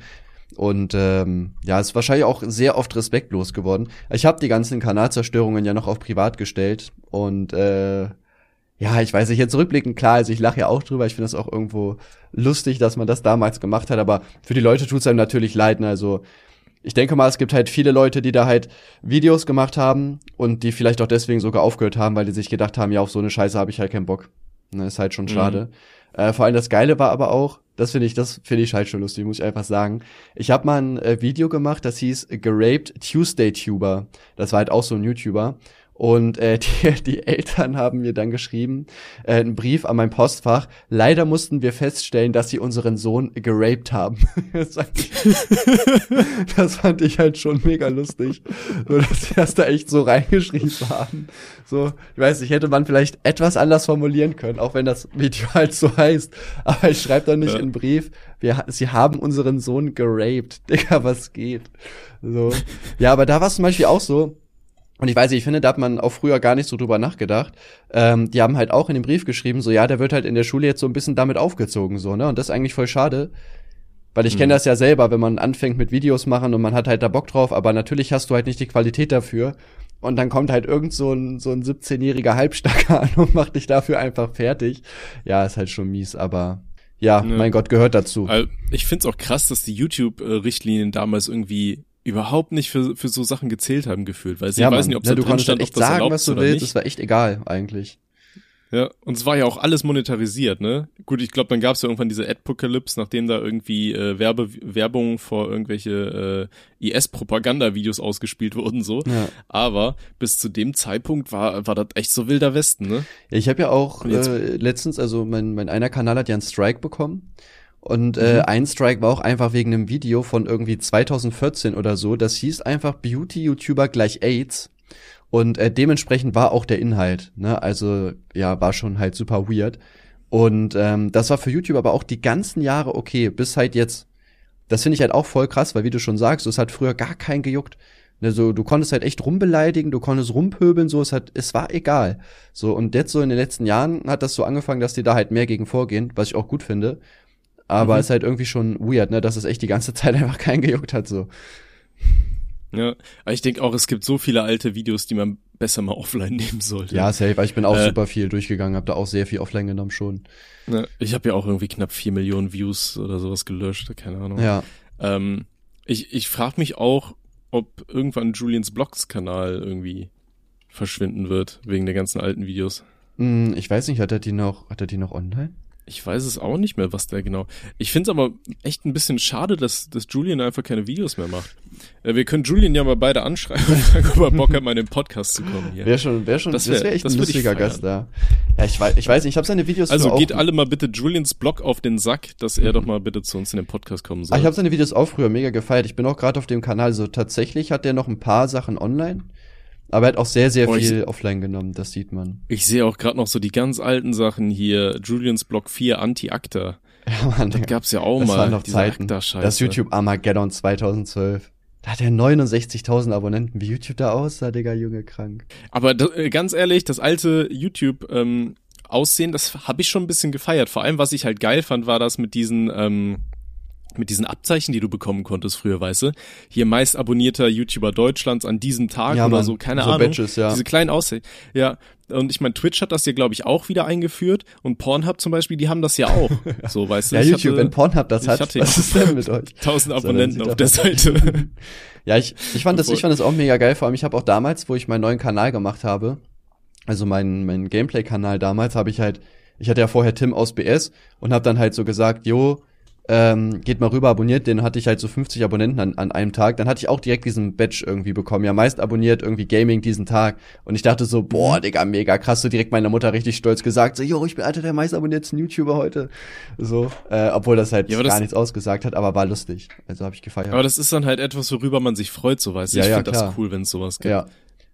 Und ähm, ja, ist wahrscheinlich auch sehr oft respektlos geworden. Ich habe die ganzen Kanalzerstörungen ja noch auf privat gestellt und äh, ja, ich weiß nicht, jetzt rückblickend, klar, also ich lache ja auch drüber, ich finde das auch irgendwo lustig, dass man das damals gemacht hat, aber für die Leute tut's einem natürlich leid, ne? also ich denke mal, es gibt halt viele Leute, die da halt Videos gemacht haben und die vielleicht auch deswegen sogar aufgehört haben, weil die sich gedacht haben, ja, auf so eine Scheiße habe ich halt keinen Bock. Ne, ist halt schon schade. Äh, vor allem das Geile war aber auch, das finde ich, das finde ich halt schon lustig, muss ich einfach sagen. Ich habe mal ein äh, Video gemacht, das hieß Geraped Tuesday Tuber. Das war halt auch so ein YouTuber. Und äh, die, die Eltern haben mir dann geschrieben, äh, einen Brief an mein Postfach. Leider mussten wir feststellen, dass sie unseren Sohn geraped haben. das, fand ich, das fand ich halt schon mega lustig. So, dass sie das da echt so reingeschrieben haben. So, ich weiß nicht, hätte man vielleicht etwas anders formulieren können, auch wenn das Video halt so heißt. Aber ich schreibe doch nicht Ja. in Brief, wir, sie haben unseren Sohn geraped. Digga, was geht? So. Ja, aber da war es zum Beispiel auch so, und ich weiß nicht, ich finde, da hat man auch früher gar nicht so drüber nachgedacht. Ähm, die haben halt auch in dem Brief geschrieben, so ja, der wird halt in der Schule jetzt so ein bisschen damit aufgezogen, so, ne? Und das ist eigentlich voll schade. Weil ich kenne Mhm. das ja selber, wenn man anfängt mit Videos machen und man hat halt da Bock drauf, aber natürlich hast du halt nicht die Qualität dafür. Und dann kommt halt irgend so ein, so ein 17-jähriger Halbstacker an und macht dich dafür einfach fertig. Ja, ist halt schon mies, aber ja, Ja. mein Gott, gehört dazu. Ich find's auch krass, dass die YouTube-Richtlinien damals irgendwie überhaupt nicht für, für so Sachen gezählt haben gefühlt, weil sie ja, weiß nicht, ob ne, da du drin stand, halt ob echt das sagen, erlaubt was du oder willst. nicht. Das war echt egal, eigentlich. Ja, und es war ja auch alles monetarisiert, ne? Gut, ich glaube, dann gab's ja irgendwann diese Adpocalypse, nachdem da irgendwie äh, Werbe Werbung vor irgendwelche äh, IS-Propaganda-Videos ausgespielt wurden, so. Ja. Aber bis zu dem Zeitpunkt war, war das echt so wilder Westen, ne? Ja, ich habe ja auch äh, letztens, also mein, mein einer Kanal hat ja einen Strike bekommen. Und Mhm. äh, ein Strike war auch einfach wegen einem Video von irgendwie 2014 oder so. Das hieß einfach Beauty-YouTuber gleich AIDS. Und äh, dementsprechend war auch der Inhalt. Ne? Also ja, war schon halt super weird. Und ähm, das war für YouTube aber auch die ganzen Jahre okay, bis halt jetzt. Das finde ich halt auch voll krass, weil wie du schon sagst, es hat früher gar keinen gejuckt. Ne, so, du konntest halt echt rumbeleidigen, du konntest rumpöbeln, so, es hat, es war egal. So, und jetzt so in den letzten Jahren hat das so angefangen, dass die da halt mehr gegen vorgehen, was ich auch gut finde. Aber mhm. ist halt irgendwie schon weird, ne, dass es echt die ganze Zeit einfach keinen gejuckt hat, so. Ja, aber ich denke auch, es gibt so viele alte Videos, die man besser mal offline nehmen sollte. Ja, safe, weil ich bin auch äh, super viel durchgegangen, habe da auch sehr viel offline genommen schon. Ne, ich habe ja auch irgendwie knapp vier Millionen Views oder sowas gelöscht, keine Ahnung. Ja. Ähm, ich ich frage mich auch, ob irgendwann Julians Blogs Kanal irgendwie verschwinden wird, wegen der ganzen alten Videos. Hm, ich weiß nicht, hat er die noch, hat er die noch online? Ich weiß es auch nicht mehr, was der genau. Ich finde es aber echt ein bisschen schade, dass, dass Julian einfach keine Videos mehr macht. Äh, wir können Julian ja mal beide anschreiben und fragen, ob er Bock hat, mal in den Podcast zu kommen hier. Wäre schon, wäre schon, das wäre wär echt das ein lustiger Gast da. Ja, ich weiß, ich weiß nicht, ich habe seine Videos Also geht alle mal bitte Julians Blog auf den Sack, dass er doch mal bitte zu uns in den Podcast kommen soll. Ah, ich habe seine Videos auch früher mega gefeiert. Ich bin auch gerade auf dem Kanal so tatsächlich hat der noch ein paar Sachen online. Aber er hat auch sehr, sehr oh, viel offline genommen, das sieht man. Ich sehe auch gerade noch so die ganz alten Sachen hier, Julians Block 4 Anti-Acta. Ja, Mann, das gab's ja auch das mal. Waren noch Zeiten. Das YouTube Armageddon 2012. Da hat er 69.000 Abonnenten. Wie YouTube da aussah, Digga, Junge, krank. Aber äh, ganz ehrlich, das alte YouTube ähm, Aussehen, das habe ich schon ein bisschen gefeiert. Vor allem, was ich halt geil fand, war das mit diesen ähm, mit diesen Abzeichen, die du bekommen konntest früher, weißt du? Hier meist abonnierter YouTuber Deutschlands an diesem Tag ja, oder Mann, so, keine so Ahnung. Badges, ja. Diese kleinen Aussehen. Ja, und ich meine, Twitch hat das ja, glaube ich, auch wieder eingeführt und Pornhub zum Beispiel, die haben das ja auch. So, weißt du? ja, YouTube, hatte, wenn Pornhub das hat, was ist denn mit euch? Tausend Abonnenten so, auf der Seite. ja, ich, ich fand das, ich fand das auch mega geil. Vor allem, ich habe auch damals, wo ich meinen neuen Kanal gemacht habe, also meinen mein Gameplay-Kanal damals, habe ich halt, ich hatte ja vorher Tim aus BS und habe dann halt so gesagt, jo, ähm, geht mal rüber, abonniert den, hatte ich halt so 50 Abonnenten an, an einem Tag. Dann hatte ich auch direkt diesen Badge irgendwie bekommen. Ja, meist abonniert irgendwie Gaming diesen Tag. Und ich dachte so, boah, mhm. Digga, mega krass. So direkt meiner Mutter richtig stolz gesagt, so, jo, ich bin alter der meist abonnierten YouTuber heute. So, äh, obwohl das halt ja, gar das nichts ausgesagt hat, aber war lustig. Also habe ich gefeiert. Aber das ist dann halt etwas, worüber man sich freut, so weißt du. Ja, ich ja, finde das cool, wenn es sowas gibt. Ja.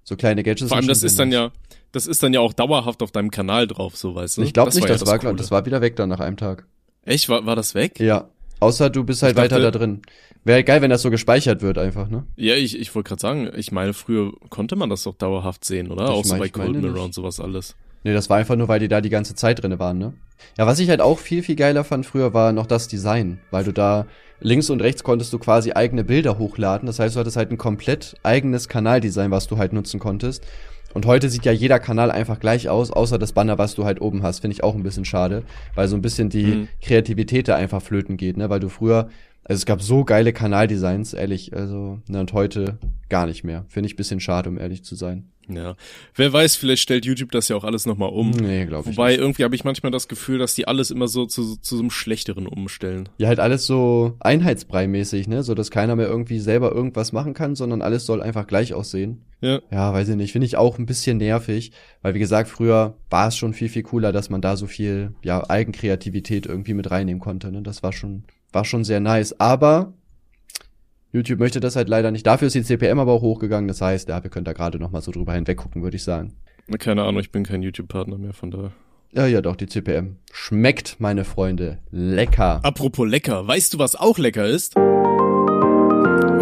So kleine Gadgets. Vor allem, das ist dann ja, das ist dann ja auch dauerhaft auf deinem Kanal drauf, so weißt du. Ich glaube nicht, war das, ja war, das war wieder weg dann nach einem Tag. Echt? War, war das weg? Ja. Außer du bist halt dachte, weiter da drin. Wäre geil, wenn das so gespeichert wird einfach, ne? Ja, ich, ich wollte gerade sagen, ich meine, früher konnte man das doch dauerhaft sehen, oder? Ich Auch so bei Cold Mirror und sowas alles. Nee, das war einfach nur, weil die da die ganze Zeit drinne waren, ne? Ja, was ich halt auch viel, viel geiler fand früher, war noch das Design, weil du da links und rechts konntest du quasi eigene Bilder hochladen. Das heißt, du hattest halt ein komplett eigenes Kanaldesign, was du halt nutzen konntest. Und heute sieht ja jeder Kanal einfach gleich aus, außer das Banner, was du halt oben hast. Finde ich auch ein bisschen schade, weil so ein bisschen die mhm. Kreativität da einfach flöten geht, ne? Weil du früher, also es gab so geile Kanaldesigns, ehrlich, also, ne, und heute gar nicht mehr. Finde ich bisschen schade, um ehrlich zu sein. Ja, wer weiß, vielleicht stellt YouTube das ja auch alles nochmal um. Nee, glaube ich. Wobei nicht. irgendwie habe ich manchmal das Gefühl, dass die alles immer so zu, zu so einem schlechteren umstellen. Ja, halt alles so einheitsbrei-mäßig, ne? So dass keiner mehr irgendwie selber irgendwas machen kann, sondern alles soll einfach gleich aussehen. Ja. Ja, weiß ich nicht. Finde ich auch ein bisschen nervig, weil wie gesagt, früher war es schon viel, viel cooler, dass man da so viel, ja, Eigenkreativität irgendwie mit reinnehmen konnte, ne? Das war schon, war schon sehr nice. Aber YouTube möchte das halt leider nicht. Dafür ist die CPM aber auch hochgegangen. Das heißt, ja, wir können da gerade noch mal so drüber hinweggucken, würde ich sagen. Keine Ahnung, ich bin kein YouTube-Partner mehr, von daher. Ja, ja, doch, die CPM. Schmeckt, meine Freunde. Lecker. Apropos lecker. Weißt du, was auch lecker ist?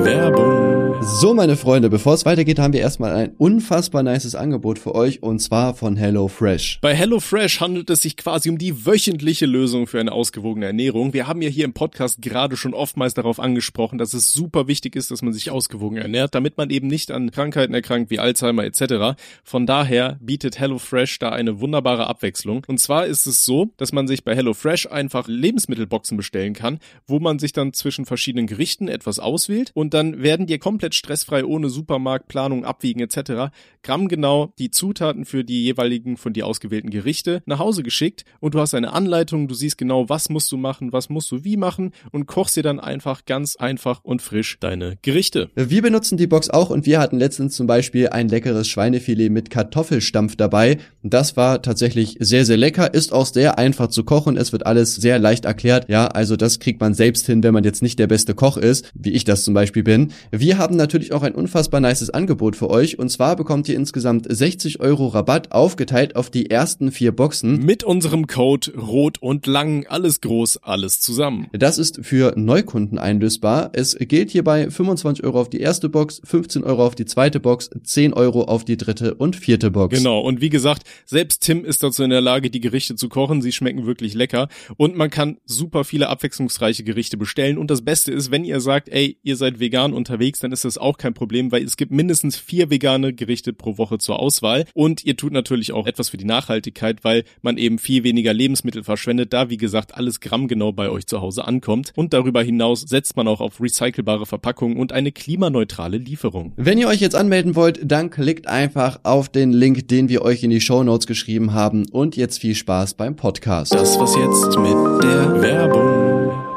Werbung. So, meine Freunde, bevor es weitergeht, haben wir erstmal ein unfassbar nices Angebot für euch und zwar von HelloFresh. Bei HelloFresh handelt es sich quasi um die wöchentliche Lösung für eine ausgewogene Ernährung. Wir haben ja hier im Podcast gerade schon oftmals darauf angesprochen, dass es super wichtig ist, dass man sich ausgewogen ernährt, damit man eben nicht an Krankheiten erkrankt wie Alzheimer etc. Von daher bietet HelloFresh da eine wunderbare Abwechslung. Und zwar ist es so, dass man sich bei HelloFresh einfach Lebensmittelboxen bestellen kann, wo man sich dann zwischen verschiedenen Gerichten etwas auswählt und dann werden dir komplett komplett stressfrei ohne Supermarktplanung, Abwiegen etc. grammgenau die Zutaten für die jeweiligen von dir ausgewählten Gerichte nach Hause geschickt und du hast eine Anleitung, du siehst genau, was musst du machen, was musst du wie machen und kochst dir dann einfach ganz einfach und frisch deine Gerichte. Wir benutzen die Box auch und wir hatten letztens zum Beispiel ein leckeres Schweinefilet mit Kartoffelstampf dabei. Das war tatsächlich sehr, sehr lecker, ist auch sehr einfach zu kochen. Es wird alles sehr leicht erklärt. Ja, also das kriegt man selbst hin, wenn man jetzt nicht der beste Koch ist, wie ich das zum Beispiel bin. Wir haben natürlich auch ein unfassbar nices Angebot für euch. Und zwar bekommt ihr insgesamt 60 Euro Rabatt aufgeteilt auf die ersten vier Boxen. Mit unserem Code Rot und Lang. Alles groß, alles zusammen. Das ist für Neukunden einlösbar. Es gilt hierbei 25 Euro auf die erste Box, 15 Euro auf die zweite Box, 10 Euro auf die dritte und vierte Box. Genau. Und wie gesagt, selbst Tim ist dazu in der Lage, die Gerichte zu kochen. Sie schmecken wirklich lecker. Und man kann super viele abwechslungsreiche Gerichte bestellen. Und das Beste ist, wenn ihr sagt, ey, ihr seid vegan unterwegs, dann ist das auch kein Problem, weil es gibt mindestens vier vegane Gerichte pro Woche zur Auswahl. Und ihr tut natürlich auch etwas für die Nachhaltigkeit, weil man eben viel weniger Lebensmittel verschwendet, da wie gesagt alles grammgenau bei euch zu Hause ankommt. Und darüber hinaus setzt man auch auf recycelbare Verpackungen und eine klimaneutrale Lieferung. Wenn ihr euch jetzt anmelden wollt, dann klickt einfach auf den Link, den wir euch in die Show Notes geschrieben haben. Und jetzt viel Spaß beim Podcast. Das was jetzt mit der Werbung.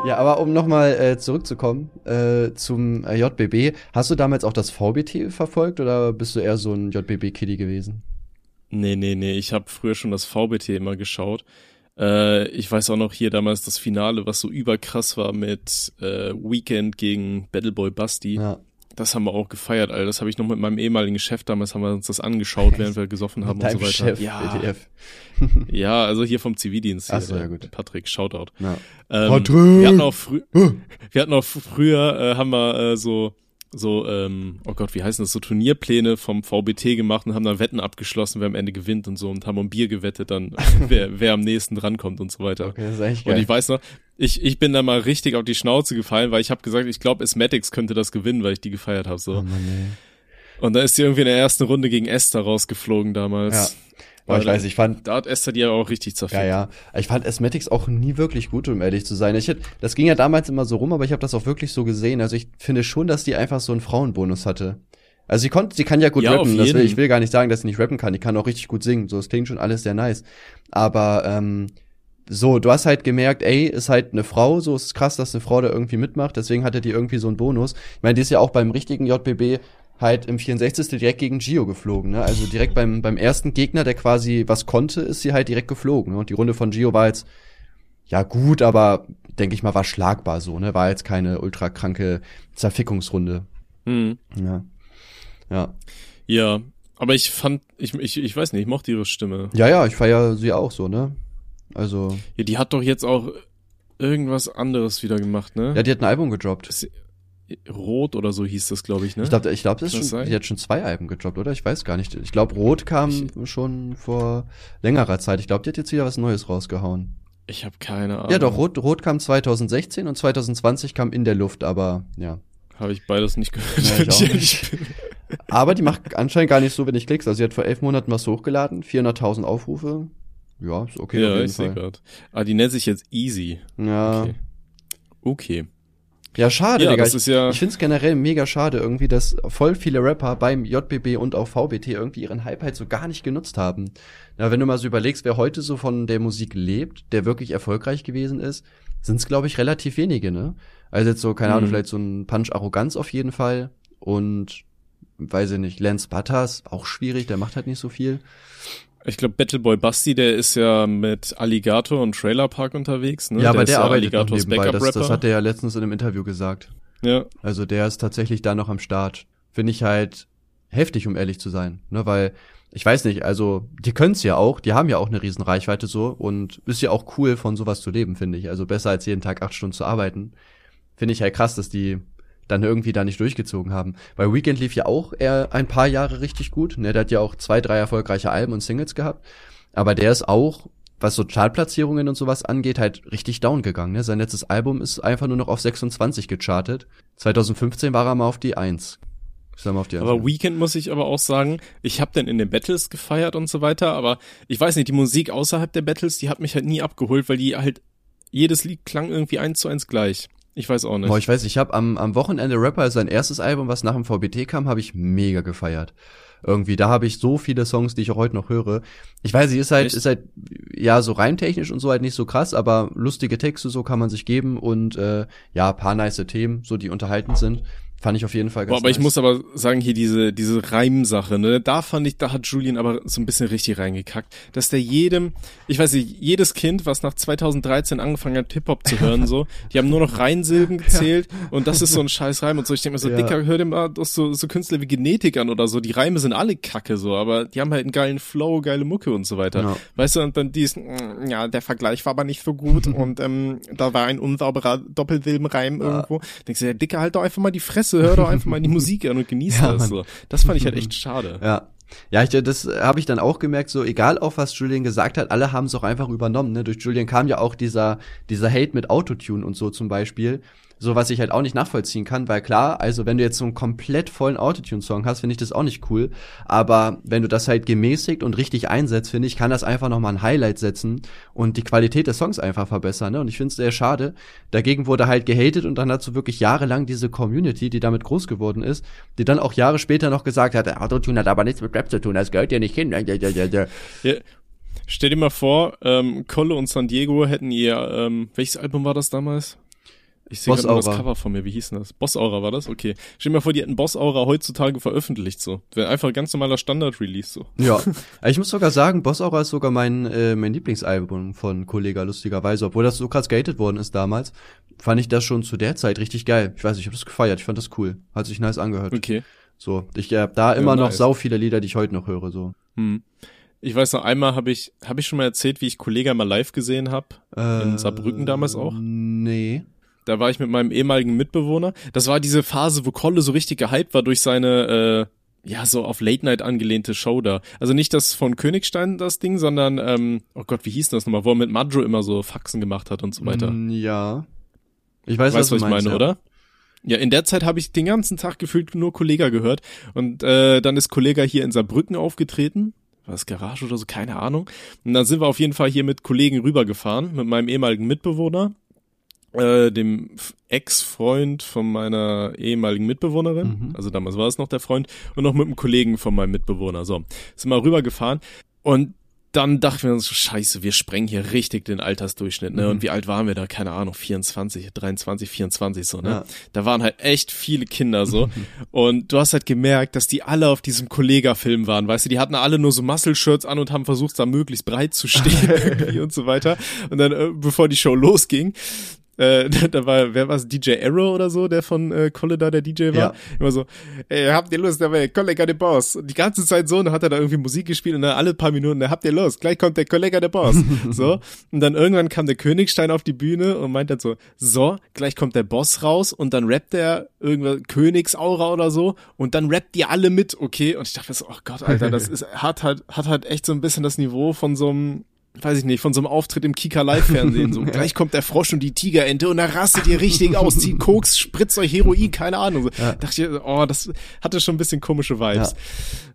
Ja, aber um nochmal äh, zurückzukommen äh, zum äh, JBB, hast du damals auch das VBT verfolgt oder bist du eher so ein JBB-Kitty gewesen? Nee, nee, nee, ich habe früher schon das VBT immer geschaut. Äh, ich weiß auch noch hier damals das Finale, was so überkrass war mit äh, Weekend gegen Battleboy Basti. Ja. Das haben wir auch gefeiert, Alter. Das habe ich noch mit meinem ehemaligen Chef damals haben wir uns das angeschaut, während wir gesoffen haben und so weiter. Chef, ja, WTF. ja, also hier vom Zivildienst. Ach so, hier, ja, gut. Patrick, Shoutout. Ja. Ähm, Patrick! Wir hatten auch früh, wir hatten auch früher, äh, haben wir äh, so so, ähm, oh Gott, wie heißen das, so Turnierpläne vom VBT gemacht und haben dann Wetten abgeschlossen, wer am Ende gewinnt und so und haben um Bier gewettet, dann wer, wer am nächsten drankommt und so weiter. Okay, das ist echt Und geil. ich weiß noch, ich, ich bin da mal richtig auf die Schnauze gefallen, weil ich habe gesagt, ich glaube, Asmatics könnte das gewinnen, weil ich die gefeiert habe. So. oh Mann. Und da ist sie irgendwie in der ersten Runde gegen Esther rausgeflogen damals. Boah, ich weiß, ich fand, Da hat Esther die ja auch richtig zerfickt. ja, ja, ich fand Asmatics auch nie wirklich gut, um ehrlich zu sein. Ich hätte, das ging ja damals immer so rum, aber ich habe das auch wirklich so gesehen. Also ich finde schon, dass die einfach so einen Frauenbonus hatte. Also sie konnte, sie kann ja gut Ja, rappen. will, ich will gar nicht sagen, dass sie nicht rappen kann. Die kann auch richtig gut singen. So, es klingt schon alles sehr nice. Aber ähm, so, du hast halt gemerkt, ey, ist halt eine Frau. So, es ist krass, dass eine Frau da irgendwie mitmacht. Deswegen hatte die irgendwie so einen Bonus. Ich meine, die ist ja auch beim richtigen JBB halt im 64. direkt gegen Gio geflogen. Ne? Also direkt beim beim ersten Gegner, der quasi was konnte, ist sie halt direkt geflogen. Ne? Und die Runde von Gio war jetzt ja gut, aber denke ich mal war schlagbar so. Ne, war jetzt keine ultra kranke Zerfickungsrunde. Hm. Ja. Ja. Ja, aber ich fand, ich, ich, ich weiß nicht, ich mochte ihre Stimme. Ja, ja, ich feier sie auch so, ne? Also, Ja, die hat doch jetzt auch irgendwas anderes wieder gemacht, ne? ja, die hat ein Album gedroppt. Das- Rot oder so hieß das, glaube ich, ne? Ich glaube, ich glaub, das ist schon, die hat schon zwei Alben gedroppt, oder? Ich weiß gar nicht. Ich glaube, Rot kam schon vor längerer Zeit. Ich glaube, die hat jetzt wieder was Neues rausgehauen. ich habe keine Ahnung. Ja, doch, Rot, Rot kam 2016 und 2020 kam in der Luft, aber ja. Habe ich beides nicht gehört. Ja, ich. Aber die macht anscheinend gar nicht so wenig Klicks. Also sie hat vor elf Monaten was hochgeladen, 400.000 Aufrufe. Ja, ist okay ja, ich sehe gerade. Ah, die nennt sich jetzt Easy. Ja. Okay. Okay. Ja, schade, Ja, Digga. das ich ist ja- ich find's generell mega schade irgendwie, dass voll viele Rapper beim JBB und auch VBT irgendwie ihren Hype halt so gar nicht genutzt haben. Na, wenn du mal so überlegst, wer heute so von der Musik lebt, der wirklich erfolgreich gewesen ist, sind's glaube ich relativ wenige, ne? Also jetzt so, keine Ahnung, Mhm. vielleicht so ein Punch Arroganz auf jeden Fall und weiß ich nicht, Lance Butters, auch schwierig, der macht halt nicht so viel. Ich glaube, Battleboy Basti, der ist ja mit Alligator und Trailer Park unterwegs, ne? ja, aber ist der arbeitet noch Alligators nebenbei. Das, das hat er ja letztens in einem Interview gesagt. Ja, Also der ist tatsächlich da noch am Start. Finde ich halt heftig, um ehrlich zu sein. Ne, weil, ich weiß nicht, also die können's ja auch, die haben ja auch eine riesen Reichweite so und ist ja auch cool, von sowas zu leben, finde ich. Also besser als jeden Tag acht Stunden zu arbeiten. Finde ich halt krass, dass die dann irgendwie da nicht durchgezogen haben. Weil Weekend lief ja auch eher ein paar Jahre richtig gut. Ne, der hat ja auch zwei, drei erfolgreiche Alben und Singles gehabt. Aber der ist auch, was so Chartplatzierungen und sowas angeht, halt richtig down gegangen. Ne? Sein letztes Album ist einfach nur noch auf 26 gechartet. 2015 war er mal auf die 1. Ist er mal auf die 1. aber Weekend muss ich aber auch sagen, ich habe den in den Battles gefeiert und so weiter, aber ich weiß nicht, die Musik außerhalb der Battles, die hat mich halt nie abgeholt, weil die halt, jedes Lied klang irgendwie eins zu eins gleich. Ich weiß auch nicht. Boah, ich weiß, ich habe am, am Wochenende Rapper, sein erstes Album, was nach dem VBT kam, habe ich mega gefeiert. Irgendwie, da habe ich so viele Songs, die ich auch heute noch höre. Ich weiß, sie ist halt, Echt? ist halt, ja, so reimtechnisch und so halt nicht so krass, aber lustige Texte so kann man sich geben und äh, ja, paar nice Themen, so die unterhaltend sind. Fand ich auf jeden Fall ganz Boah, aber nice. ich muss aber sagen, hier diese, diese Reimsache, ne, da fand ich, da hat Julian aber so ein bisschen richtig reingekackt, dass der jedem, ich weiß nicht, jedes Kind, was nach 2013 angefangen hat, Hip-Hop zu hören, so, die haben nur noch Reinsilben gezählt und das ist so ein scheiß Reim und so. Ich denke mir so, Ja. Dicker, hör dir mal so, so Künstler wie Genetik an oder so, die Reime sind alle kacke, so, aber die haben halt einen geilen Flow, geile Mucke und so weiter. Ja. Weißt du, und dann dies, ja, der Vergleich war aber nicht so gut und ähm, da war ein unsauberer Doppelsilbenreim irgendwo. Denkst du, ja, Dicker, halt doch einfach mal die Fresse, hör doch einfach mal die Musik an und genieß Ja, das. So. Das fand ich halt echt schade. Ja. Ja, ich, das habe ich dann auch gemerkt, so egal auch was Julian gesagt hat, alle haben es auch einfach übernommen. Ne? Durch Julian kam ja auch dieser, dieser Hate mit Autotune und so zum Beispiel. So was ich halt auch nicht nachvollziehen kann, weil klar, also wenn du jetzt so einen komplett vollen Autotune-Song hast, finde ich das auch nicht cool. Aber wenn du das halt gemäßigt und richtig einsetzt, finde ich, kann das einfach nochmal ein Highlight setzen und die Qualität des Songs einfach verbessern. Ne? Und ich finde es sehr schade. Dagegen wurde halt gehatet und dann dazu wirklich jahrelang diese Community, die damit groß geworden ist, die dann auch Jahre später noch gesagt hat, Autotune hat aber nichts mit Rap zu tun, das gehört ja nicht hin. Ja. Stell dir mal vor, ähm, Kolle und San Diego hätten ihr, ähm, welches Album war das damals? Ich sehe gerade das. Cover von mir, wie hieß denn das? Boss Aura war das? Okay. Stell dir mal vor, die hätten Boss Aura heutzutage veröffentlicht, so. Wäre einfach ganz normaler Standard-Release, so. Ja, ich muss sogar sagen, Boss Aura ist sogar mein, äh, mein Lieblingsalbum von Kollega, lustigerweise. Obwohl das so krass gated worden ist damals, fand ich das schon zu der Zeit richtig geil. Ich weiß nicht, ich habe das gefeiert, ich fand das cool. Hat sich nice angehört. Okay. So, ich hab da immer noch nice. sau viele Lieder, die ich heute noch höre, so. Hm. Ich weiß noch, einmal habe ich, habe ich schon mal erzählt, wie ich Kollega mal live gesehen habe. In Saarbrücken damals auch? Äh, Nee. Da war ich mit meinem ehemaligen Mitbewohner. Das war diese Phase, wo Kolle so richtig gehypt war durch seine, äh, ja, so auf Late Night angelehnte Show da. Also nicht das von Königstein, das Ding, sondern, ähm, oh Gott, wie hieß das nochmal, wo er mit Madro immer so Faxen gemacht hat und so weiter. Mm, Ja. Ich weiß, weißt du, was du ich meinst, meine, ja. oder? Ja, in der Zeit habe ich den ganzen Tag gefühlt nur Kollega gehört. Und äh, dann ist Kollega hier in Saarbrücken aufgetreten. War das Garage oder so? Keine Ahnung. Und dann sind wir auf jeden Fall hier mit Kollegen rübergefahren, mit meinem ehemaligen Mitbewohner, äh, dem Ex-Freund von meiner ehemaligen Mitbewohnerin. Mhm. Also damals war es noch der Freund. Und noch mit einem Kollegen von meinem Mitbewohner. So, sind wir rübergefahren. Und dann dachten wir uns, so, scheiße, wir sprengen hier richtig den Altersdurchschnitt, ne? Mhm. Und wie alt waren wir da? Keine Ahnung, 24, 23, 24 so, ne? Ja. Da waren halt echt viele Kinder so. und du hast halt gemerkt, dass die alle auf diesem Kollega-Film waren, weißt du, die hatten alle nur so Muscle-Shirts an und haben versucht, da möglichst breit zu stehen und so weiter. Und dann, äh, bevor die Show losging, äh, da war, wer war's, DJ Arrow oder so, der von äh, Kolle da der DJ war. Ja. Immer so, ey, habt ihr Lust, dabei, Kollega der Boss. Und die ganze Zeit so, und dann hat er da irgendwie Musik gespielt und dann alle paar Minuten, da habt ihr Lust, gleich kommt der Kollega der Boss. so. Und dann irgendwann kam der Königstein auf die Bühne und meint dann so, so, gleich kommt der Boss raus und dann rappt er irgendwas Königsaura oder so und dann rappt die alle mit, okay? Und ich dachte so, oh Gott, Alter, das ist, hat halt, hat halt echt so ein bisschen das Niveau von so einem weiß ich nicht, von so einem Auftritt im Kika Live-Fernsehen. So, gleich kommt der Frosch und die Tigerente und da rastet ihr richtig aus, zieht Koks, spritzt euch Heroin, keine Ahnung. So, Dachte ich, oh, das hatte schon ein bisschen komische Vibes.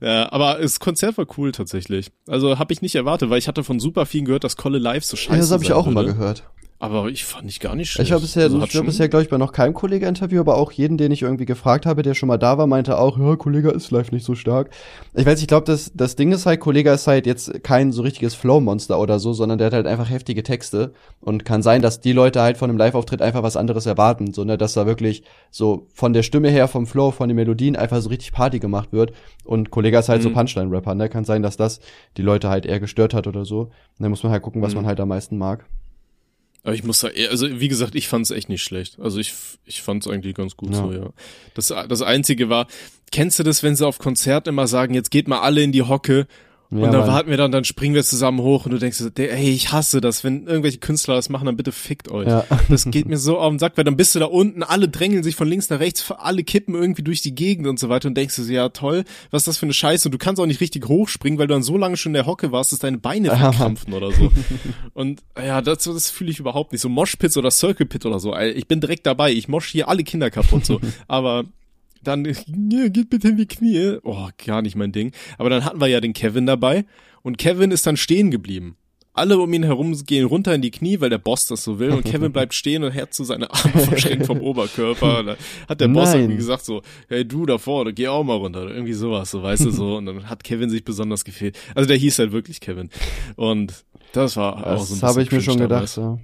Ja. aber das Konzert war cool tatsächlich. Also habe ich nicht erwartet, weil ich hatte von super vielen gehört, dass Kolle Live so scheiße Ja, das habe ich auch immer würde. gehört. Aber ich fand ich gar nicht schlecht. Ich war bisher, Also ich war bisher, glaube ich, bei noch keinem Kollege-Interview, aber auch jeden, den ich irgendwie gefragt habe, der schon mal da war, meinte auch, ja, Kollege ist live nicht so stark. Ich weiß, ich glaube, das, das Ding ist halt, Kollege ist halt jetzt kein so richtiges Flow-Monster oder so, sondern der hat halt einfach heftige Texte und kann sein, dass die Leute halt von einem Live-Auftritt einfach was anderes erwarten, so, ne, dass da wirklich so von der Stimme her, vom Flow, von den Melodien einfach so richtig Party gemacht wird und Kollege ist halt so Mhm. Punchline-Rapper, ne, kann sein, dass das die Leute halt eher gestört hat oder so. Und dann muss man halt gucken, was Mhm. man halt am meisten mag. Aber ich muss sagen, also wie gesagt, ich fand es echt nicht schlecht. Also ich, ich fand es eigentlich ganz gut Ja. so, ja. Das, das Einzige war, kennst du das, wenn sie auf Konzerten immer sagen, jetzt geht mal alle in die Hocke Ja, und dann Mann. warten wir dann, dann springen wir zusammen hoch und du denkst, hey, ich hasse das, wenn irgendwelche Künstler das machen, dann bitte fickt euch. Ja. Das geht mir so auf den Sack, weil dann bist du da unten, alle drängeln sich von links nach rechts, alle kippen irgendwie durch die Gegend und so weiter und denkst du, so, ja toll, was ist das für eine Scheiße und du kannst auch nicht richtig hochspringen, weil du dann so lange schon in der Hocke warst, dass deine Beine verkrampfen oder so. Und ja, das, das fühle ich überhaupt nicht. So Moshpits oder Circle Pit oder so. ey, Ich bin direkt dabei. Ich mosch hier alle Kinder kaputt so. Aber dann, ja, geht bitte in die Knie. Oh, gar nicht mein Ding. Aber dann hatten wir ja den Kevin dabei und Kevin ist dann stehen geblieben. Alle um ihn herum gehen runter in die Knie, weil der Boss das so will und Kevin bleibt stehen und hat so seine Arme verschränkt vom Oberkörper. Da hat der Boss Nein. irgendwie gesagt so, hey du da vorne, geh auch mal runter. Oder irgendwie sowas, so weißt du so. Und dann hat Kevin sich besonders gefehlt. Also der hieß halt wirklich Kevin. Und das war auch so ein Das habe ich mir schon gedacht. Ja.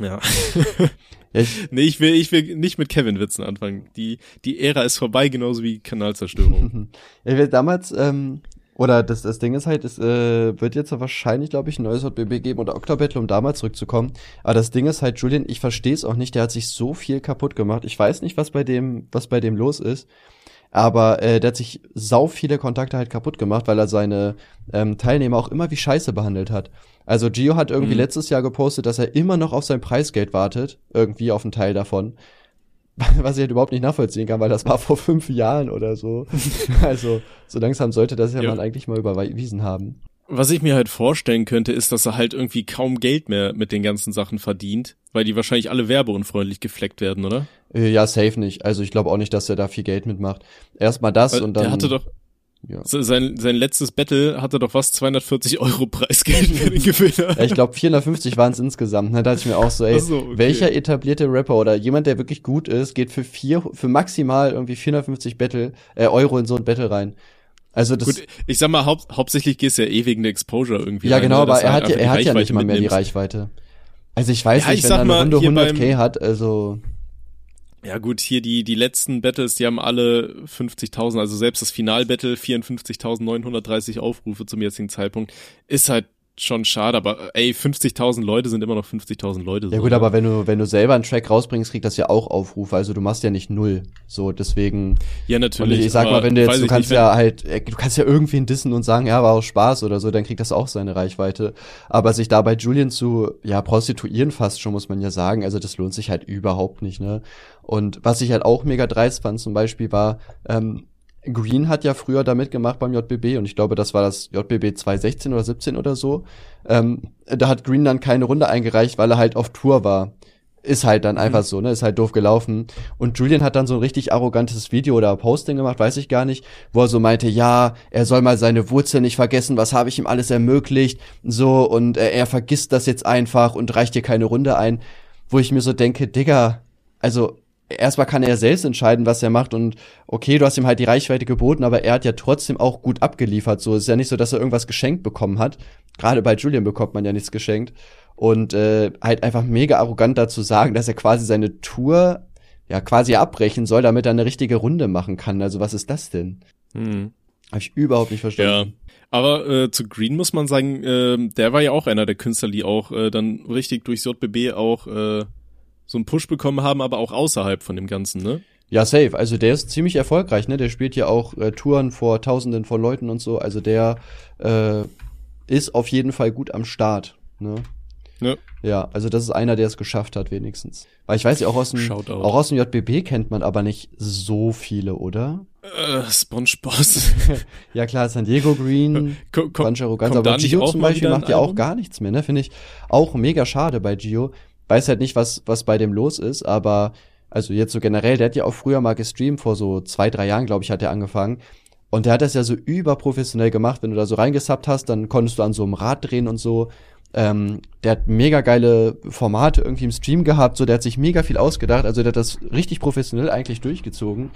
Ja. Ich nee, ich will, ich will nicht mit Kevin-Witzen anfangen. Die, die Ära ist vorbei, genauso wie Kanalzerstörung. ja, wir damals, ähm, oder das, das Ding ist halt, es äh, wird jetzt wahrscheinlich, glaube ich, ein neues JBB geben oder Octobattle, um damals zurückzukommen. Aber das Ding ist halt, Julian, ich verstehe es auch nicht, der hat sich so viel kaputt gemacht. Ich weiß nicht, was bei dem, was bei dem los ist. Aber äh, der hat sich sau viele Kontakte halt kaputt gemacht, weil er seine ähm, Teilnehmer auch immer wie Scheiße behandelt hat. Also Gio hat irgendwie mhm. letztes Jahr gepostet, dass er immer noch auf sein Preisgeld wartet, irgendwie auf einen Teil davon. Was ich halt überhaupt nicht nachvollziehen kann, weil das war vor fünf Jahren oder so. also so langsam sollte das ja, ja. man eigentlich mal überwiesen haben. Was ich mir halt vorstellen könnte, ist, dass er halt irgendwie kaum Geld mehr mit den ganzen Sachen verdient, weil die wahrscheinlich alle werbeunfreundlich gefleckt werden, oder? Äh, ja, safe nicht. Also ich glaube auch nicht, dass er da viel Geld mitmacht. Erstmal das weil und dann. Der hatte doch, ja. Sein, sein letztes Battle hatte doch was 240 Euro Preisgeld für den Gewinner. ja, ich glaube 450 waren es insgesamt. Da dachte ich mir auch so, ey, so, okay. welcher etablierte Rapper oder jemand, der wirklich gut ist, geht für vier, für maximal irgendwie 450 Battle, äh, Euro in so ein Battle rein. Also das. Gut, ich sag mal, haupt, hauptsächlich geht's ja eh wegen der Exposure irgendwie. Ja, rein, genau, ne? aber er hat, ja, er hat ja nicht mal mehr die Reichweite. Also ich weiß ja, nicht, ich wenn er eine Runde 100k hat, also. Ja gut, hier die, die letzten Battles, die haben alle 50.000, also selbst das Finalbattle 54.930 Aufrufe zum jetzigen Zeitpunkt, ist halt schon schade, aber ey, 50.000 Leute sind immer noch 50.000 Leute. Ja gut, ne? aber wenn du, wenn du selber einen Track rausbringst, kriegt das ja auch Aufrufe, also du machst ja nicht null, so, deswegen. Ja, natürlich. Und ich sag mal, wenn du jetzt, du kannst nicht, ja halt, äh, du kannst ja irgendwen dissen und sagen, ja, war auch Spaß oder so, dann kriegt das auch seine Reichweite. Aber sich da bei Julian zu, ja, prostituieren fast schon, muss man ja sagen, also das lohnt sich halt überhaupt nicht, ne. Und was ich halt auch mega dreist fand zum Beispiel war, ähm, Green hat ja früher da mitgemacht beim JBB und ich glaube, das war das JBB 2016 oder 17 oder so. Ähm, da hat Green dann keine Runde eingereicht, weil er halt auf Tour war. Ist halt dann einfach mhm. so, ne? Ist halt doof gelaufen. Und Julian hat dann so ein richtig arrogantes Video oder Posting gemacht, weiß ich gar nicht, wo er so meinte, ja, er soll mal seine Wurzeln nicht vergessen, was habe ich ihm alles ermöglicht, so, und äh, er vergisst das jetzt einfach und reicht dir keine Runde ein. Wo ich mir so denke, Digga, also erstmal kann er selbst entscheiden, was er macht und okay, du hast ihm halt die Reichweite geboten, aber er hat ja trotzdem auch gut abgeliefert. So es ist ja nicht so, dass er irgendwas geschenkt bekommen hat. Gerade bei Julian bekommt man ja nichts geschenkt und äh, halt einfach mega arrogant dazu sagen, dass er quasi seine Tour ja quasi abbrechen soll, damit er eine richtige Runde machen kann. Also was ist das denn? Hm. Habe ich überhaupt nicht verstanden. Ja. Aber äh, zu Green muss man sagen, äh, der war ja auch einer der Künstler, die auch äh, dann richtig durchs JBB auch äh, so einen Push bekommen haben, aber auch außerhalb von dem Ganzen, ne? Ja, safe. Also der ist ziemlich erfolgreich, ne? Der spielt ja auch äh, Touren vor Tausenden von Leuten und so. Also der äh, ist auf jeden Fall gut am Start, ne? Ja. ja, also das ist einer, der es geschafft hat, wenigstens. Weil ich weiß ja auch aus dem, auch aus dem JBB kennt man aber nicht so viele, oder? Äh, SpongeBob. ja klar, San Diego Green, komm, komm, Arroganz, aber Gio zum Beispiel macht ja auch gar nichts mehr, ne? Finde ich auch mega schade bei Gio weiß halt nicht, was, was bei dem los ist, aber also jetzt so generell, der hat ja auch früher mal gestreamt, vor so zwei, drei Jahren, glaube ich, hat er angefangen. Und der hat das ja so überprofessionell gemacht. Wenn du da so reingesappt hast, dann konntest du an so einem Rad drehen und so. Ähm, der hat mega geile Formate irgendwie im Stream gehabt, so der hat sich mega viel ausgedacht. Also der hat das richtig professionell eigentlich durchgezogen.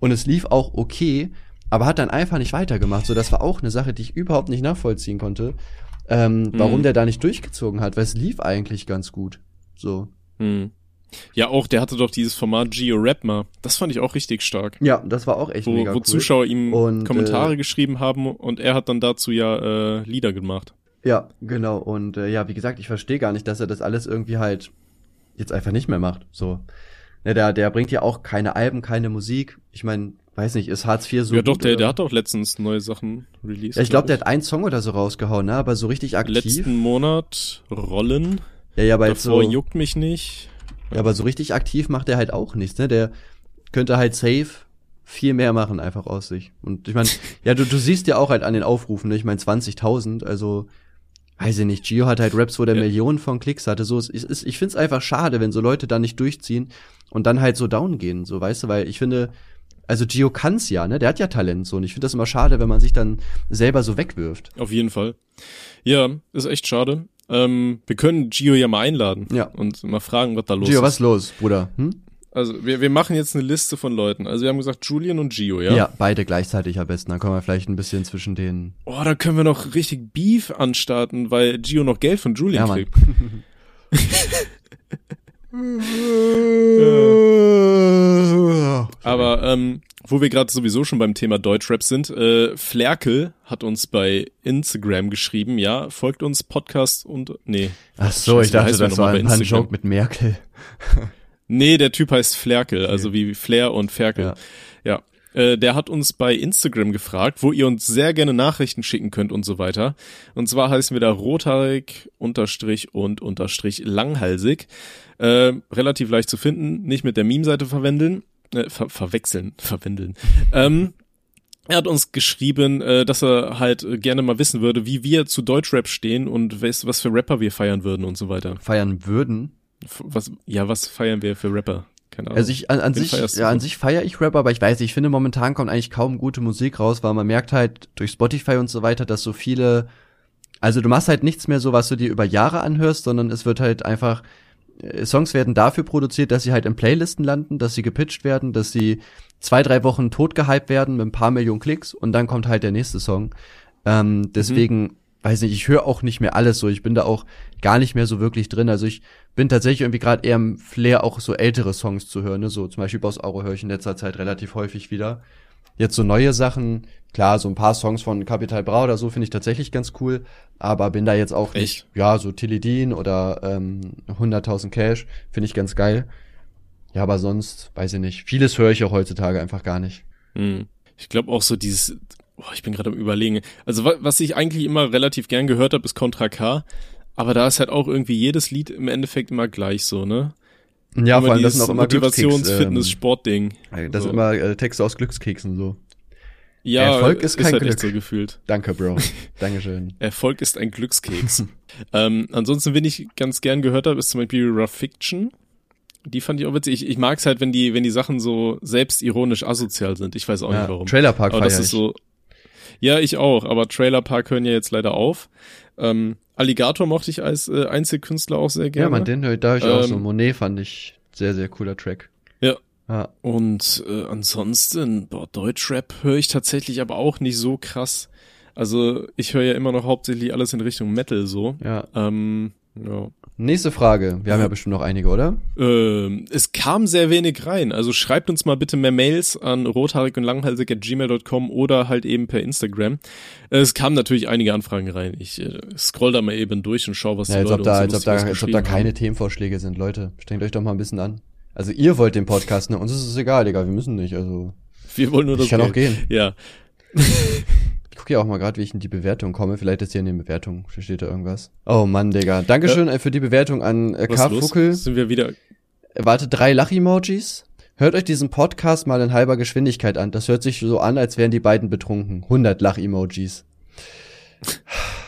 Und es lief auch okay, aber hat dann einfach nicht weitergemacht. So, das war auch eine Sache, die ich überhaupt nicht nachvollziehen konnte. Ähm, warum mhm. der da nicht durchgezogen hat, weil es lief eigentlich ganz gut. So. Hm. Ja, auch, der hatte doch dieses Format Geo Rap mal. Das fand ich auch richtig stark. Ja, das war auch echt wo, mega Wo cool. Zuschauer ihm und, Kommentare äh, geschrieben haben und er hat dann dazu ja äh, Lieder gemacht. Ja, genau. Und äh, ja, wie gesagt, ich verstehe gar nicht, dass er das alles irgendwie halt jetzt einfach nicht mehr macht. So. Ne, der, der bringt ja auch keine Alben, keine Musik. Ich meine, weiß nicht, ist Hartz IV so. Ja, doch, der, der hat doch letztens neue Sachen released. Ja, ich glaube, glaub, der hat einen Song oder so rausgehauen, ne? Aber so richtig aktiv. Letzten Monat Rollen. Ja, ja, aber Davor so, juckt mich nicht. Ja, aber so richtig aktiv macht er halt auch nichts, ne? Der könnte halt safe viel mehr machen einfach aus sich. Und ich meine, ja, du, du siehst ja auch halt an den Aufrufen, ne? ich meine 20.000, also weiß ich nicht, Gio hat halt Raps, wo der ja. Millionen von Klicks hatte, so ist, ist ich find's einfach schade, wenn so Leute da nicht durchziehen und dann halt so down gehen, so weißt du, weil ich finde, also Gio kann's ja, ne? Der hat ja Talent so und ich finde das immer schade, wenn man sich dann selber so wegwirft. Auf jeden Fall. Ja, ist echt schade. Ähm, wir können Gio ja mal einladen. Ja. Und mal fragen, was da los Gio, ist. was ist los, Bruder? Hm? Also wir, wir machen jetzt eine Liste von Leuten. Also wir haben gesagt Julian und Gio, ja? Ja, beide gleichzeitig am besten. Dann können wir vielleicht ein bisschen zwischen den. Oh, da können wir noch richtig Beef anstarten, weil Gio noch Geld von Julian ja, kriegt. Aber ähm, wo wir gerade sowieso schon beim Thema Deutschrap sind, äh, Flerkel hat uns bei Instagram geschrieben, ja, folgt uns Podcast und nee. Ach so, ich dachte, das war ein, Joke mit Merkel. nee, der Typ heißt Flerkel, okay. also wie Flair und Ferkel. Ja. ja. Äh, der hat uns bei Instagram gefragt, wo ihr uns sehr gerne Nachrichten schicken könnt und so weiter. Und zwar heißen wir da rothaarig unterstrich und unterstrich langhalsig. Äh, relativ leicht zu finden, nicht mit der Meme-Seite verwenden äh, ver verwechseln, verwendeln. ähm, er hat uns geschrieben, äh, dass er halt gerne mal wissen würde, wie wir zu Deutschrap stehen und was, was für Rapper wir feiern würden und so weiter. Feiern würden? Was, ja, was feiern wir für Rapper? Keine Ahnung. Also ich an, an sich, ja, an sich feiere ich Rapper, aber ich weiß, ich finde momentan kommt eigentlich kaum gute Musik raus, weil man merkt halt durch Spotify und so weiter, dass so viele, also du machst halt nichts mehr so, was du dir über Jahre anhörst, sondern es wird halt einfach äh, Songs werden dafür produziert, dass sie halt in Playlisten landen, dass sie gepitcht werden, dass sie zwei, drei Wochen tot gehypt werden mit ein paar Millionen Klicks und dann kommt halt der nächste Song. Ähm, deswegen, mhm. weiß nicht, ich höre auch nicht mehr alles so. Ich bin da auch gar nicht mehr so wirklich drin. Also ich bin tatsächlich irgendwie gerade eher im Flair, auch so ältere Songs zu hören. Ne? So zum Beispiel Boss Auro höre ich in letzter Zeit relativ häufig wieder. Jetzt so neue Sachen, klar, so ein paar Songs von Capital Bra oder so finde ich tatsächlich ganz cool, aber bin da jetzt auch Echt? nicht, ja, so Tilly Dean oder ähm, 100.000 Cash finde ich ganz geil. Ja, aber sonst, weiß ich nicht, vieles höre ich auch heutzutage einfach gar nicht. Hm. Ich glaube auch so dieses, oh, ich bin gerade am überlegen, also was ich eigentlich immer relativ gern gehört habe, ist Contra K, aber da ist halt auch irgendwie jedes Lied im Endeffekt immer gleich so, ne? Ja, vor allem das sind auch immer Motivations-, ähm, Fitness-, Sportding. Das so. sind immer äh, Texte aus Glückskeksen so. Ja, Erfolg ist kein ist halt Glück. so gefühlt. Danke, Bro. Dankeschön. Erfolg ist ein Glückskeks. ähm, ansonsten, wenn ich ganz gern gehört habe, ist zum Beispiel Rough Fiction. Die fand ich auch witzig. Ich, ich mag es halt, wenn die, wenn die Sachen so selbstironisch asozial sind. Ich weiß auch ja, nicht warum. Trailer Park aber das ist so. Ja, ich auch. Aber Trailer Park hören ja jetzt leider auf. Ähm, Alligator mochte ich als äh, Einzelkünstler auch sehr gerne. Ja, man, den da ich ähm, auch so. Monet fand ich sehr, sehr cooler Track. Ja. Ja. Und äh, ansonsten, boah, Deutschrap höre ich tatsächlich aber auch nicht so krass. Also ich höre ja immer noch hauptsächlich alles in Richtung Metal so. Ja. Ähm, ja. Nächste Frage. Wir haben ja bestimmt noch einige, oder? Ähm, es kam sehr wenig rein. Also schreibt uns mal bitte mehr Mails an rothaarig und langhalsig at gmail.com oder halt eben per Instagram. Es kamen natürlich einige Anfragen rein. Ich äh, scroll da mal eben durch und schau, was ja, die Leute ob da, als ob da, als ob da keine haben. Themenvorschläge sind, Leute. Strengt euch doch mal ein bisschen an. Also ihr wollt den Podcast, ne? Uns ist es egal, Digga. Wir müssen nicht, also. Wir wollen nur das Ich kann Geld. auch gehen. Ja. gucke ja auch mal gerade, wie ich in die Bewertung komme. Vielleicht ist hier in den Bewertungen, steht da irgendwas. Oh Mann, Digga. Dankeschön ja. Äh, für die Bewertung an äh, K. Fuckel. Sind wir wieder. Warte, drei Lach-Emojis. Hört euch diesen Podcast mal in halber Geschwindigkeit an. Das hört sich so an, als wären die beiden betrunken. 100 Lach-Emojis.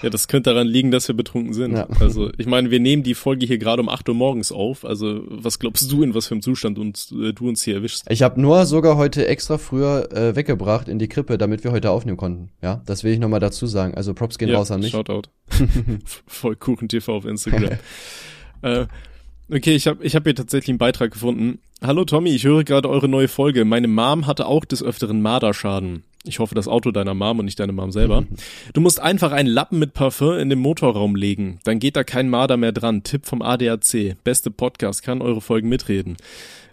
Ja, das könnte daran liegen, dass wir betrunken sind. Ja. Also, ich meine, wir nehmen die Folge hier gerade um 8 Uhr morgens auf. Also, was glaubst du, in was für einem Zustand uns, äh, du uns hier erwischst? Ich habe nur sogar heute extra früher äh, weggebracht in die Krippe, damit wir heute aufnehmen konnten. Ja, das will ich nochmal dazu sagen. Also, Props gehen ja, raus an mich. Shoutout. Vollkuchen TV auf Instagram. äh, Okay, ich habe ich hab hier tatsächlich einen Beitrag gefunden. Hallo Tommy, ich höre gerade eure neue Folge. Meine Mom hatte auch des Öfteren Marderschaden. Ich hoffe, das Auto deiner Mom und nicht deine Mom selber. Du musst einfach einen Lappen mit Parfum in den Motorraum legen. Dann geht da kein Marder mehr dran. Tipp vom ADAC. Beste Podcast, kann eure Folgen mitreden.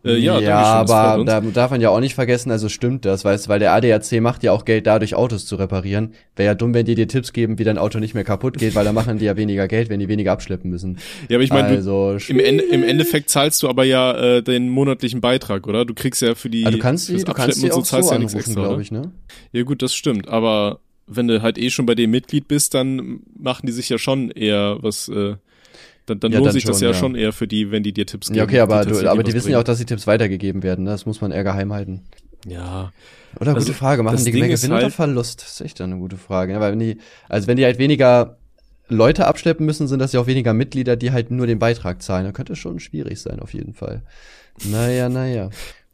Äh, ja, ja aber da darf man ja auch nicht vergessen, also stimmt das, weißt weil der ADAC macht ja auch Geld dadurch, Autos zu reparieren. Wäre ja dumm, wenn die dir Tipps geben, wie dein Auto nicht mehr kaputt geht, weil da machen die ja weniger Geld, wenn die weniger abschleppen müssen. Ja, aber ich meine, also, im, Ende, im Endeffekt zahlst du aber ja äh, den monatlichen Beitrag, oder? Du kriegst ja für die also du kannst die, du kannst die auch so, so anrufen, ja glaube ich, ne? Ja gut, das stimmt, aber wenn du halt eh schon bei dem Mitglied bist, dann machen die sich ja schon eher was äh, dann, dann ja, lohnt dann sich schon, das ja, ja, schon eher für die, wenn die dir Tipps geben. Ja, okay, aber, du, aber die wissen bringen. ja auch, dass die Tipps weitergegeben werden. Ne? Das muss man eher geheim halten. Ja. Oder also, gute Frage, machen die mehr Gewinn halt, oder Verlust? Das ist echt eine gute Frage. Ja, weil wenn die, also wenn die halt weniger Leute abschleppen müssen, sind das ja auch weniger Mitglieder, die halt nur den Beitrag zahlen. Da könnte schon schwierig sein, auf jeden Fall. Naja, naja.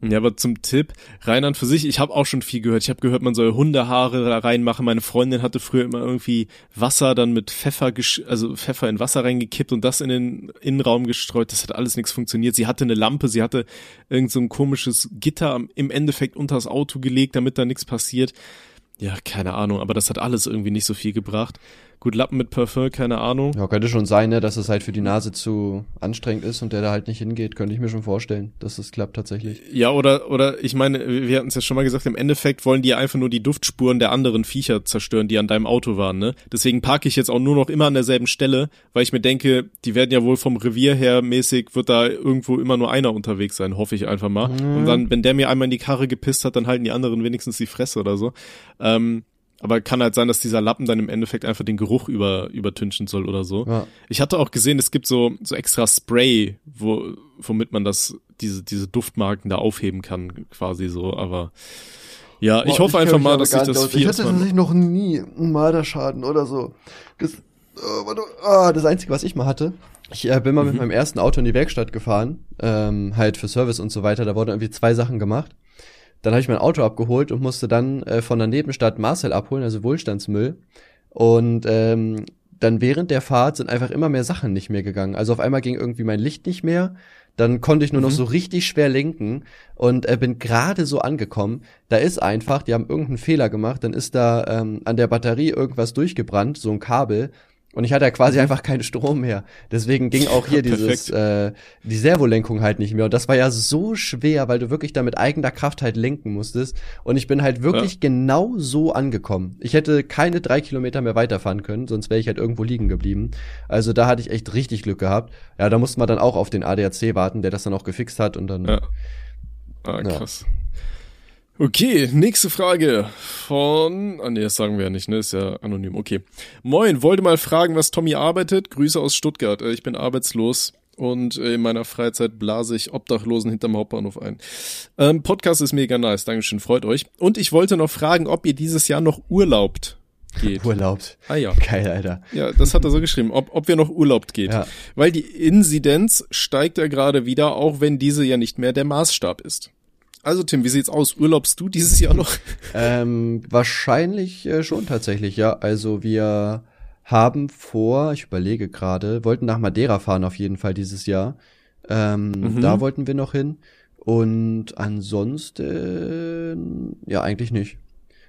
Ja, aber zum Tipp, Rheinland für sich, ich habe auch schon viel gehört. Ich habe gehört, man soll Hundehaare da reinmachen. Meine Freundin hatte früher immer irgendwie Wasser dann mit Pfeffer, also Pfeffer in Wasser reingekippt und das in den Innenraum gestreut. Das hat alles nichts funktioniert. Sie hatte eine Lampe, sie hatte irgend so ein komisches Gitter im Endeffekt unter das Auto gelegt, damit da nichts passiert. Ja, keine Ahnung, aber das hat alles irgendwie nicht so viel gebracht. Gut, Lappen mit Parfum, keine Ahnung. Ja, könnte schon sein, ne, dass es halt für die Nase zu anstrengend ist und der da halt nicht hingeht. Könnte ich mir schon vorstellen, dass das klappt tatsächlich. Ja, oder, oder ich meine, wir hatten es ja schon mal gesagt, im Endeffekt wollen die einfach nur die Duftspuren der anderen Viecher zerstören, die an deinem Auto waren, ne? Deswegen parke ich jetzt auch nur noch immer an derselben Stelle, weil ich mir denke, die werden ja wohl vom Revier her mäßig, wird da irgendwo immer nur einer unterwegs sein, hoffe ich einfach mal. Mhm. Und dann, wenn der mir einmal in die Karre gepisst hat, dann halten die anderen wenigstens die Fresse oder so. Ähm, aber kann halt sein, dass dieser Lappen dann im Endeffekt einfach den Geruch über, übertünchen soll oder so. Ja. Ich hatte auch gesehen, es gibt so, so extra Spray, wo, womit man das, diese, diese Duftmarken da aufheben kann, quasi so, aber ja, Boah, ich hoffe ich einfach mal, dass sich das viel. Ich hatte tatsächlich noch nie einen Marderschaden oder so. Das, oh, oh, das Einzige, was ich mal hatte, ich äh, bin mal mhm. mit meinem ersten Auto in die Werkstatt gefahren, ähm, halt für Service und so weiter. Da wurden irgendwie zwei Sachen gemacht. Dann habe ich mein Auto abgeholt und musste dann äh, von der Nebenstadt Marcel abholen, also Wohlstandsmüll. Und ähm, dann während der Fahrt sind einfach immer mehr Sachen nicht mehr gegangen. Also auf einmal ging irgendwie mein Licht nicht mehr. Dann konnte ich nur mhm. noch so richtig schwer lenken und äh, bin gerade so angekommen. Da ist einfach, die haben irgendeinen Fehler gemacht, dann ist da ähm, an der Batterie irgendwas durchgebrannt, so ein Kabel. Und ich hatte ja quasi einfach keinen Strom mehr. Deswegen ging auch hier dieses, äh, die Servolenkung halt nicht mehr. Und das war ja so schwer, weil du wirklich da mit eigener Kraft halt lenken musstest. Und ich bin halt wirklich ja. genau so angekommen. Ich hätte keine drei Kilometer mehr weiterfahren können, sonst wäre ich halt irgendwo liegen geblieben. Also da hatte ich echt richtig Glück gehabt. Ja, da mussten wir dann auch auf den ADAC warten, der das dann auch gefixt hat und dann. Ja. Ah, krass. Ja. Okay, nächste Frage von, ah nee, das sagen wir ja nicht, ne, ist ja anonym, okay. Moin, wollte mal fragen, was Tommy arbeitet. Grüße aus Stuttgart. Äh, ich bin arbeitslos und äh, in meiner Freizeit blase ich Obdachlosen hinterm Hauptbahnhof ein. Ähm, Podcast ist mega nice, Dankeschön, freut euch. Und ich wollte noch fragen, ob ihr dieses Jahr noch urlaubt geht. Urlaubt. Ah ja. Geil, Alter. Ja, das hat er so geschrieben, ob, ob wir noch urlaubt geht. Ja. Weil die Inzidenz steigt ja gerade wieder, auch wenn diese ja nicht mehr der Maßstab ist. Also Tim, wie sieht's aus? Urlaubst du dieses Jahr noch? Ähm, wahrscheinlich äh, schon tatsächlich, ja. Also wir haben vor, ich überlege gerade, wollten nach Madeira fahren auf jeden Fall dieses Jahr. Ähm, mhm. Da wollten wir noch hin. Und ansonsten, ja, eigentlich nicht.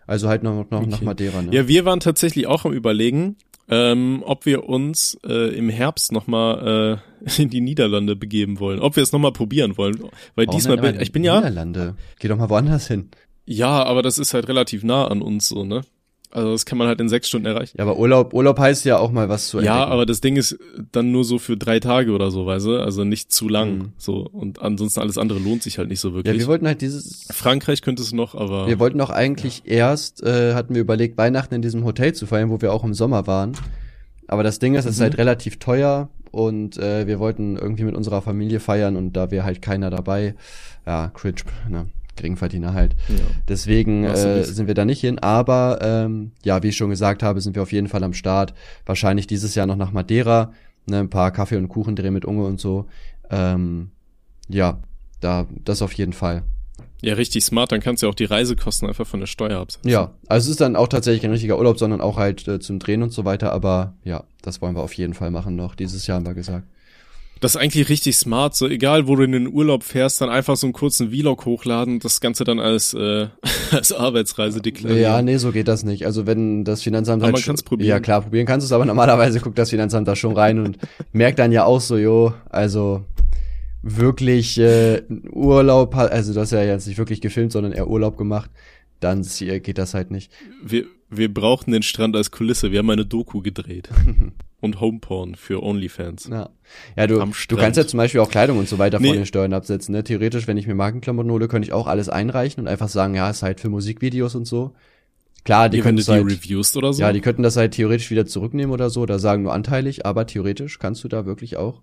Also halt noch, noch okay. nach Madeira. Ne? Ja, wir waren tatsächlich auch am überlegen, ähm, ob wir uns äh, im Herbst nochmal äh, in die Niederlande begeben wollen. Ob wir es nochmal probieren wollen. Weil Warum diesmal bin ich bin ja. Niederlande. Geh doch mal woanders hin. Ja, aber das ist halt relativ nah an uns so, ne? Also das kann man halt in sechs Stunden erreichen. Ja, aber Urlaub, Urlaub heißt ja auch mal was zu entdecken. Ja, aber das Ding ist dann nur so für drei Tage oder so, weißt du? Also nicht zu lang. Mhm. So. Und ansonsten alles andere lohnt sich halt nicht so wirklich. Ja, wir wollten halt dieses. Frankreich könnte es noch, aber. Wir wollten auch eigentlich ja. erst, äh, hatten wir überlegt, Weihnachten in diesem Hotel zu feiern, wo wir auch im Sommer waren. Aber das Ding ist, es mhm. ist halt relativ teuer und äh, wir wollten irgendwie mit unserer Familie feiern und da wäre halt keiner dabei. Ja, cringe, ne? Geringverdiener halt. Ja. Deswegen äh, sind wir da nicht hin. Aber ähm, ja, wie ich schon gesagt habe, sind wir auf jeden Fall am Start. Wahrscheinlich dieses Jahr noch nach Madeira. Ne, ein paar Kaffee und Kuchen drehen mit Unge und so. Ähm, ja, da das auf jeden Fall. Ja, richtig smart, dann kannst du ja auch die Reisekosten einfach von der Steuer absetzen. Ja, also es ist dann auch tatsächlich kein richtiger Urlaub, sondern auch halt äh, zum Drehen und so weiter, aber ja, das wollen wir auf jeden Fall machen noch. Dieses Jahr haben wir gesagt. Das ist eigentlich richtig smart. So egal, wo du in den Urlaub fährst, dann einfach so einen kurzen Vlog hochladen und das Ganze dann als, äh, als Arbeitsreise deklarieren. Ja, nee, so geht das nicht. Also wenn das Finanzamt aber halt. Man probieren. Ja, klar, probieren kannst du es, aber normalerweise guckt das Finanzamt da schon rein und merkt dann ja auch so, jo, also wirklich äh, Urlaub also das ist ja jetzt nicht wirklich gefilmt, sondern eher Urlaub gemacht, dann geht das halt nicht. Wir, wir brauchten den Strand als Kulisse, wir haben eine Doku gedreht. und Homeporn für OnlyFans. Ja, ja du, du kannst ja zum Beispiel auch Kleidung und so weiter nee. von den Steuern absetzen. Ne? Theoretisch, wenn ich mir Markenklamotten hole, könnte ich auch alles einreichen und einfach sagen, ja, ist halt für Musikvideos und so. Klar, die ja, können das halt, reviewst oder so. Ja, die könnten das halt theoretisch wieder zurücknehmen oder so, oder sagen nur anteilig, aber theoretisch kannst du da wirklich auch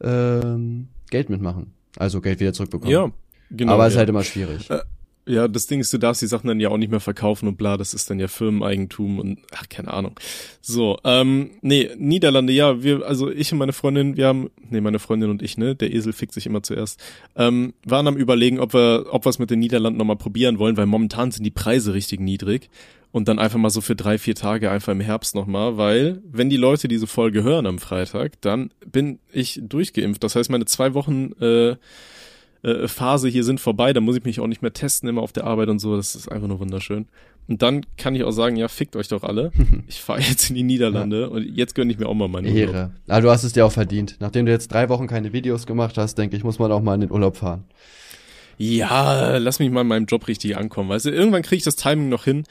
ähm, Geld mitmachen. Also Geld wieder zurückbekommen. Ja, genau. Aber es ja. ist halt immer schwierig. Äh, ja, das Ding ist, du darfst die Sachen dann ja auch nicht mehr verkaufen und bla, das ist dann ja Firmeneigentum und ach, keine Ahnung. So, ähm, nee, Niederlande, ja, wir, also ich und meine Freundin, wir haben, nee, meine Freundin und ich, ne, der Esel fickt sich immer zuerst, ähm, waren am überlegen, ob wir, ob wir es mit den Niederlanden nochmal probieren wollen, weil momentan sind die Preise richtig niedrig und dann einfach mal so für drei, vier Tage einfach im Herbst nochmal, weil wenn die Leute diese Folge hören am Freitag, dann bin ich durchgeimpft. Das heißt, meine zwei Wochen äh, äh, Phase hier sind vorbei, da muss ich mich auch nicht mehr testen immer auf der Arbeit und so, das ist einfach nur wunderschön. Und dann kann ich auch sagen, ja, fickt euch doch alle. Ich fahre jetzt in die Niederlande ja. und jetzt gönne ich mir auch mal meine Ehre. Urlaub. Ah, du hast es dir auch verdient. Nachdem du jetzt drei Wochen keine Videos gemacht hast, denke ich, muss man auch mal in den Urlaub fahren. Ja, lass mich mal in meinem Job richtig ankommen. Weißt du, irgendwann kriege ich das Timing noch hin,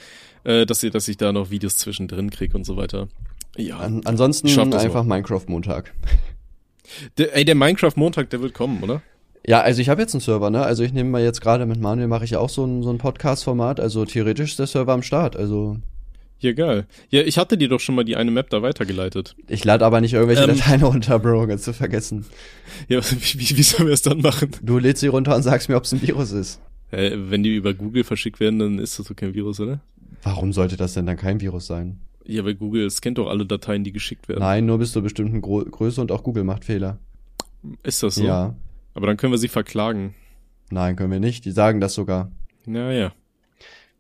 äh, dass, ich, dass ich da noch Videos zwischendrin kriege und so weiter. Ja. An, ansonsten einfach Minecraft-Montag. Ey, der Minecraft-Montag, der wird kommen, oder? Ja, also ich habe jetzt einen Server, ne? Also ich nehme mal jetzt gerade mit Manuel mache ich auch so ein, so ein Podcast-Format. Also theoretisch ist der Server am Start. Also ja, geil. Ja, ich hatte dir doch schon mal die eine Map da weitergeleitet. Ich lade aber nicht irgendwelche ähm, Dateien runter, Bro, ganz zu vergessen. Ja, wie, wie, wie sollen wir es dann machen? Du lädst sie runter und sagst mir, ob es ein Virus ist. Äh, wenn die über Google verschickt werden, dann ist das doch kein Virus, oder? Warum sollte das denn dann kein Virus sein? Ja, weil Google scannt doch alle Dateien, die geschickt werden. Nein, nur bis zur bestimmten Gro Größe und auch Google macht Fehler. Ist das so? Ja. Aber dann können wir sie verklagen. Nein, können wir nicht. Die sagen das sogar. Naja.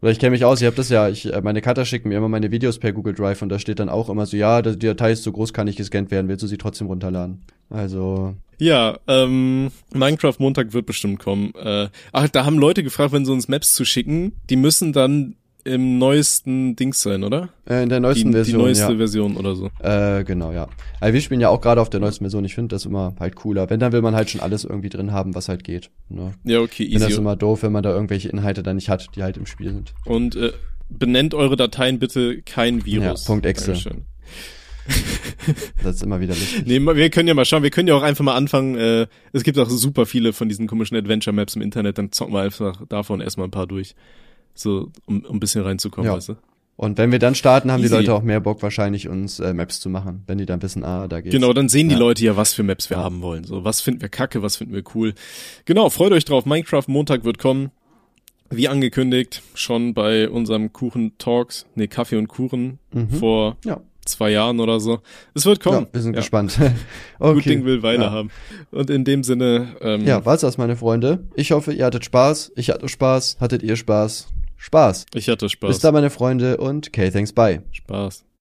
Oder ich kenne mich aus, ich habe das ja, ich, äh, meine Cutter schicken mir immer meine Videos per Google Drive und da steht dann auch immer so, ja, die Datei ist zu groß, kann nicht gescannt werden, willst du sie trotzdem runterladen? Also. Ja, ähm, Minecraft Montag wird bestimmt kommen. Äh, ach, da haben Leute gefragt, wenn sie uns Maps zu schicken, die müssen dann im neuesten Dings sein, oder? Äh, in der neuesten die, Version. Die neueste ja. Version oder so. Äh, genau, ja. Also wir spielen ja auch gerade auf der neuesten Version. Ich finde das immer halt cooler. Wenn, dann will man halt schon alles irgendwie drin haben, was halt geht. Ne? Ja, okay, easy. Ich finde das immer doof, wenn man da irgendwelche Inhalte dann nicht hat, die halt im Spiel sind. Und äh, benennt eure Dateien bitte kein Virus. Ja, Punkt Exe. das ist immer wieder lustig. Nee, wir können ja mal schauen, wir können ja auch einfach mal anfangen. Äh, es gibt auch super viele von diesen komischen Adventure Maps im Internet, dann zocken wir einfach davon erstmal ein paar durch. So, um, um ein bisschen reinzukommen, ja. weißt du? Und wenn wir dann starten, haben Easy. die Leute auch mehr Bock, wahrscheinlich uns äh, Maps zu machen, wenn die dann wissen, ah, da geht's. Genau, dann sehen die Leute ja, was für Maps wir haben wollen. So, was finden wir kacke, was finden wir cool. Genau, freut euch drauf. Minecraft Montag wird kommen. Wie angekündigt, schon bei unserem Kuchen Talks, nee, Kaffee und Kuchen mhm. vor ja. zwei Jahren oder so. Es wird kommen. Ja, wir sind gespannt. okay. Gut Ding will Weile haben. Und in dem Sinne. Ähm, ja, war's das, meine Freunde. Ich hoffe, ihr hattet Spaß. Ich hatte Spaß. Hattet ihr Spaß? Spaß. Ich hatte Spaß. Bis dann, meine Freunde, und okay, thanks, bye. Spaß.